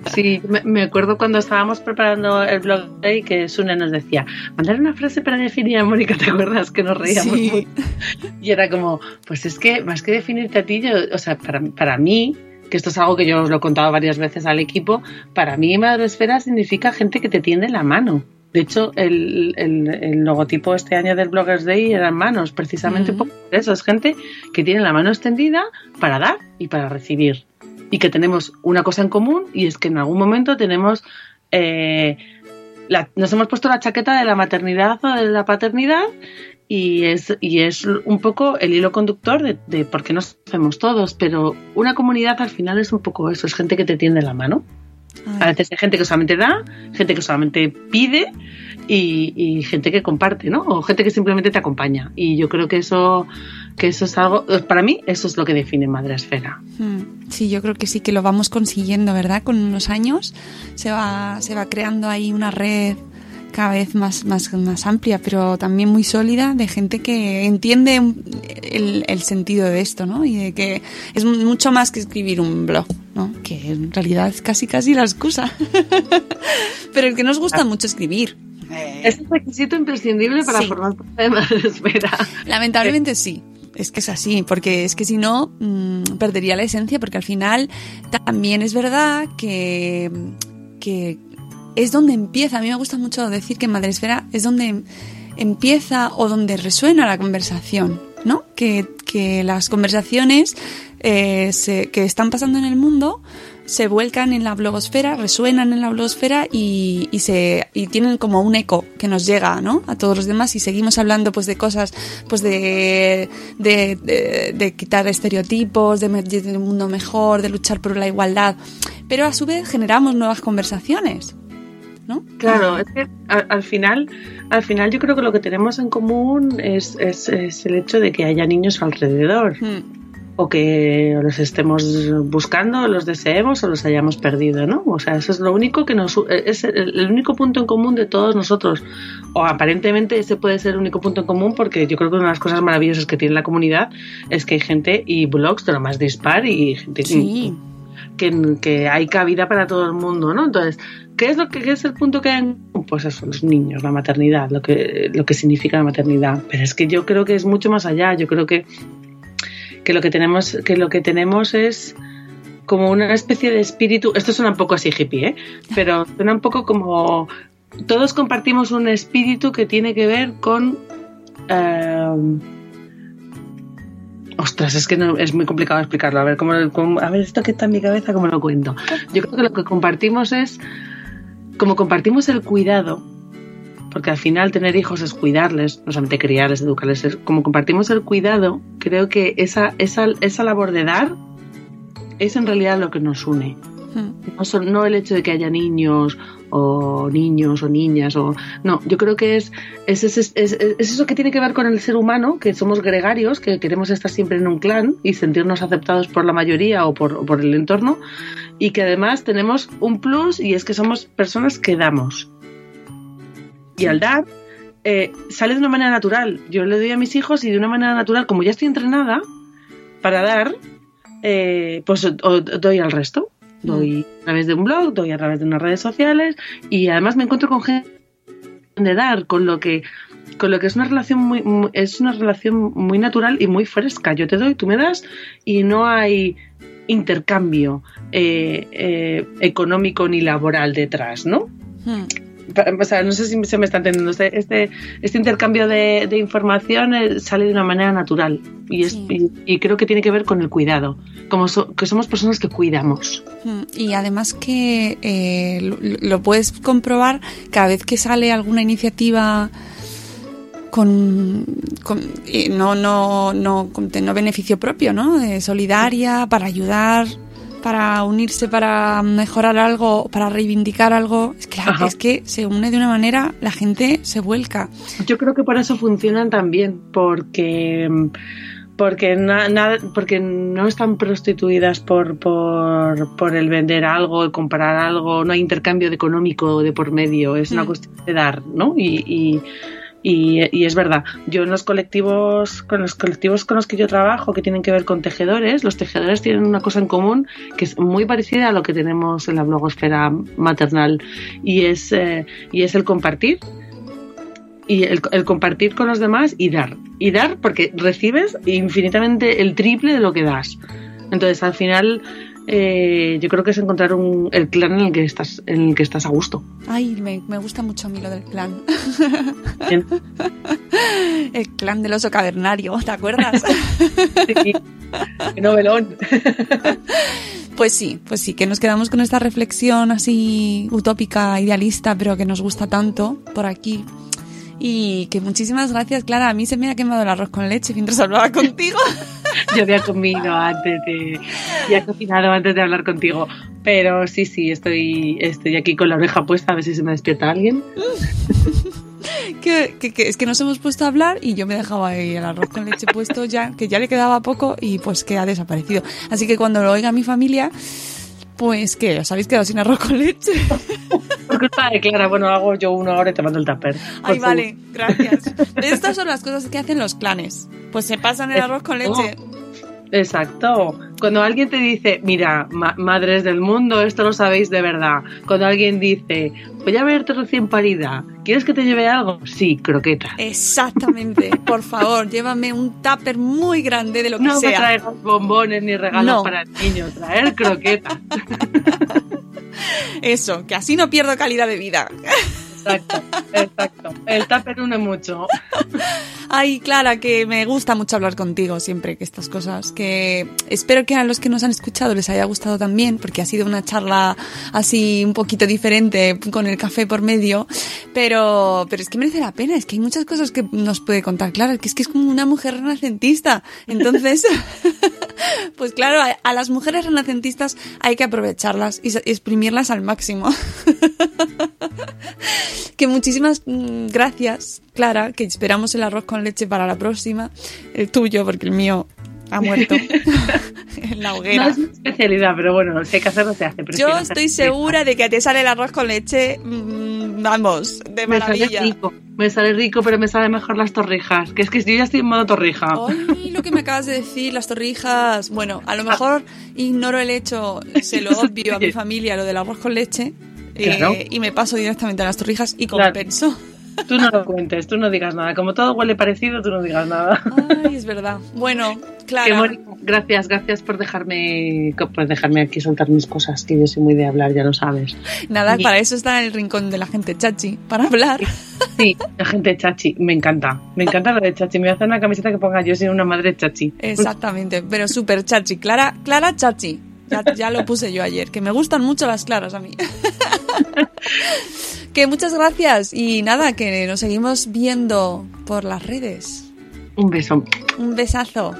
Sí, me, acuerdo cuando estábamos preparando el blog y que Sune nos decía, mandar una frase para definir a Mónica, (laughs) ¿te acuerdas? Que nos reíamos Sí. mucho. Y era como, pues es que más que definirte a ti, yo, o sea, para, para mí, que esto es algo que yo os lo he contado varias veces al equipo, para mí Madresfera significa gente que te tiende la mano. De hecho, el, el- el logotipo este año del Bloggers Day eran manos, precisamente Ujú. por eso. Es gente que tiene la mano extendida para dar y para recibir. Y que tenemos una cosa en común y es que en algún momento tenemos... eh, la- nos hemos puesto la chaqueta de la maternidad o de la paternidad y es, y es un poco el hilo conductor de, de por qué nos hacemos todos, pero una comunidad al final es un poco eso, es gente que te tiende la mano. A veces hay gente que solamente da, gente que solamente pide y, y gente que comparte, ¿no? O gente que simplemente te acompaña. Y yo creo que eso, que eso es algo, para mí eso es lo que define Madresfera. Mm, Sí, yo creo que sí que lo vamos consiguiendo, ¿verdad? Con los años se va, se va creando ahí una red cada vez más, más, más amplia, pero también muy sólida de gente que entiende el, el sentido de esto, ¿no? Y de que es mucho más que escribir un blog, ¿no? Que en realidad es casi casi la excusa. (laughs) pero el que nos gusta mucho escribir. Es un requisito imprescindible para Sí. formar parte de Madresfera. Lamentablemente sí. Es que es así, porque es que si no, mm, perdería la esencia, porque al final también es verdad que, que es donde empieza. A mí me gusta mucho decir que Madresfera es donde empieza o donde resuena la conversación, ¿no? Que, que las conversaciones eh, que están pasando en el mundo se vuelcan en la blogosfera, resuenan en la blogosfera y, y se y tienen como un eco que nos llega, ¿no? A todos los demás y seguimos hablando pues de cosas, pues de de, de- de quitar estereotipos, de un mundo mejor, de luchar por la igualdad, pero a su vez generamos nuevas conversaciones, ¿no? Claro, es que al, al final, al final yo creo que lo que tenemos en común es, es, es el hecho de que haya niños alrededor. Mm, o que los estemos buscando, los deseemos o los hayamos perdido, ¿no? O sea, eso es lo único que nos es el, único punto en común de todos nosotros. O aparentemente ese puede ser el único punto en común porque yo creo que una de las cosas maravillosas que tiene la comunidad es que hay gente y blogs de lo más dispar y gente Sí. que, que hay cabida para todo el mundo, ¿no? Entonces, ¿qué es lo que qué es el punto que hay en común? Pues eso, los niños, la maternidad, lo que, lo que significa la maternidad. Pero es que yo creo que es mucho más allá. Yo creo que, que lo que tenemos, que lo que tenemos es como una especie de espíritu. Esto suena un poco así hippie, ¿eh? Pero suena un poco como. Todos compartimos un espíritu que tiene que ver con. eh, Ostras, es que no, es muy complicado explicarlo. A ver, cómo, cómo- a ver, esto que está en mi cabeza, ¿cómo lo cuento? Yo creo que lo que compartimos es. Como compartimos el cuidado, porque al final tener hijos es cuidarles, no solamente criarles, educarles. es- como compartimos el cuidado, creo que esa, esa, esa labor de dar es en realidad lo que nos une. Mm. No, son- no el hecho de que haya niños o niños o niñas o no yo creo que es es, es, es- es- es eso que tiene que ver con el ser humano que somos gregarios que queremos estar siempre en un clan y sentirnos aceptados por la mayoría o por, o por el entorno y que además tenemos un plus y es que somos personas que damos y al dar eh, sale de una manera natural yo le doy a mis hijos y de una manera natural como ya estoy entrenada para dar eh, pues o- o- doy al resto doy a través de un blog, doy a través de unas redes sociales y además me encuentro con gente de dar, con lo que con lo que es una relación muy, muy- es una relación muy natural y muy fresca. Yo te doy, tú me das y no hay intercambio eh, eh, económico ni laboral detrás, ¿no? Mm. Pa- O sea, no sé si se me está entendiendo. Este, este, este intercambio de, de información eh, sale de una manera natural y, es, Sí. y, y creo que tiene que ver con el cuidado, como so- que somos personas que cuidamos. Mm, Y además que eh, lo, lo puedes comprobar cada vez que sale alguna iniciativa con, con- eh, no, no, no, con no beneficio propio, ¿no? Eh, solidaria, para ayudar, para unirse, para mejorar algo, para reivindicar algo. Es que, la- es que se une de una manera, la gente se vuelca. Yo creo que por eso funcionan también, porque porque na- porque no están prostituidas por, por, por el vender algo, el comprar algo, no hay intercambio de económico de por medio, es una Mm. cuestión de dar, ¿no? Y, y, y- es verdad, yo en los colectivos, con los colectivos con los que yo trabajo, que tienen que ver con tejedores, los tejedores tienen una cosa en común que es muy parecida a lo que tenemos en la blogosfera maternal y es, eh, y es el compartir y el compartir con los demás y dar. Y dar porque recibes infinitamente el triple de lo que das. Entonces, al final, eh, yo creo que es encontrar un, el clan en el que estás, en el que estás a gusto. Ay, me, me gusta mucho a mí lo del clan. Bien. (laughs) El clan del oso cavernario, ¿te acuerdas? (laughs) Sí. (laughs) Qué novelón. Pues sí, pues sí, que nos quedamos con esta reflexión así utópica, idealista, pero que nos gusta tanto por aquí. Y que muchísimas gracias, Clara. A mí se me ha quemado el arroz con leche mientras hablaba contigo. (laughs) Yo había comido antes de. Ya cocinado antes de hablar contigo. Pero sí, sí, estoy, estoy aquí con la oreja puesta a ver si se me despierta alguien. (laughs) que, que- que es que nos hemos puesto a hablar y yo me dejaba ahí el arroz con leche puesto ya, que ya le quedaba poco y pues que ha desaparecido. Así que cuando lo oiga mi familia, pues que os habéis quedado sin arroz con leche. (laughs) Por culpa de Clara, bueno, hago yo uno ahora y te mando el tupper. Ay, vale, gracias. Estas son las cosas que hacen los clanes. Pues se pasan el arroz con leche. Exacto. Cuando alguien te dice, mira, ma- madres del mundo, esto lo sabéis de verdad. Cuando alguien dice, voy a verte recién parida, ¿quieres que te lleve algo? Sí, croqueta. Exactamente. (laughs) Por favor, llévame un tupper muy grande de lo que No me sea. traigas bombones ni regalos No. para el niño, traer croqueta. (laughs) Eso, que así no pierdo calidad de vida. (laughs) Exacto, exacto. El tupper une mucho. Ay, Clara, que me gusta mucho hablar contigo siempre que estas cosas, que espero que a los que nos han escuchado les haya gustado también, porque ha sido una charla así un poquito diferente con el café por medio, pero, pero es que merece la pena, es que hay muchas cosas que nos puede contar Clara, que es que es como una mujer renacentista. Entonces, (laughs) pues claro, a, las mujeres renacentistas hay que aprovecharlas y exprimirlas al máximo. (laughs) (laughs) que muchísimas mm, gracias, Clara, que esperamos el arroz con leche para la próxima. El tuyo, porque el mío ha muerto (laughs) (laughs) en la No hoguera. es mi especialidad, pero bueno, hay que hacerlo, se hace. Yo estoy segura de que te sale el arroz con leche, mm, vamos, de Me sale maravilla. rico, me sale rico, pero me sale mejor las torrijas. Que es que yo ya estoy en modo torrija. Ay, lo que me acabas de decir, las torrijas. Bueno, a lo mejor ignoro el hecho, se lo obvio a mi familia, lo del arroz con leche, eh, Claro. y me paso directamente a las torrijas y Claro. compenso. Tú no lo cuentes, tú no digas nada. Como todo huele parecido, tú no digas nada. Ay, es verdad. Bueno, bonito. Gracias, gracias por dejarme, por dejarme aquí soltar mis cosas, que yo soy muy de hablar, ya lo sabes. Nada, para eso está el rincón de la gente chachi, para hablar. Sí, la gente chachi, me encanta. Me encanta lo de chachi. Me voy a hacer una camiseta que ponga yo soy una madre chachi. Exactamente, pero súper chachi. Clara, Clara chachi. Ya, ya lo puse yo ayer, que me gustan mucho las claras a mí. (laughs) que muchas gracias y nada, que nos seguimos viendo por las redes. Un beso. Un besazo.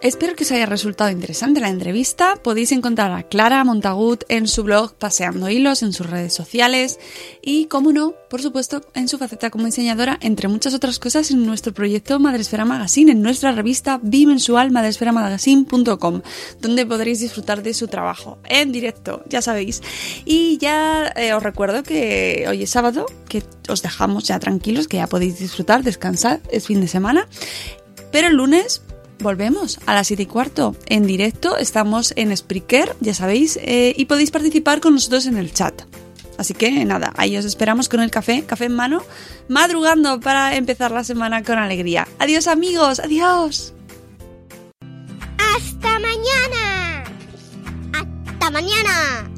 Espero que os haya resultado interesante la entrevista. Podéis encontrar a Clara Montagut en su blog Paseando Hilos, en sus redes sociales y, como no, por supuesto, en su faceta como diseñadora, entre muchas otras cosas, en nuestro proyecto Madresfera Magazine, en nuestra revista bimensual madresferamagazine.com, donde podréis disfrutar de su trabajo en directo, ya sabéis. Y ya eh, os recuerdo que hoy es sábado, que os dejamos ya tranquilos, que ya podéis disfrutar, descansar, es fin de semana. Pero el lunes volvemos a las 7 y cuarto en directo. Estamos en Spreaker, ya sabéis, eh, y podéis participar con nosotros en el chat. Así que nada, ahí os esperamos con el café, café en mano, madrugando para empezar la semana con alegría. Adiós amigos, adiós. ¡Hasta mañana! ¡Hasta mañana!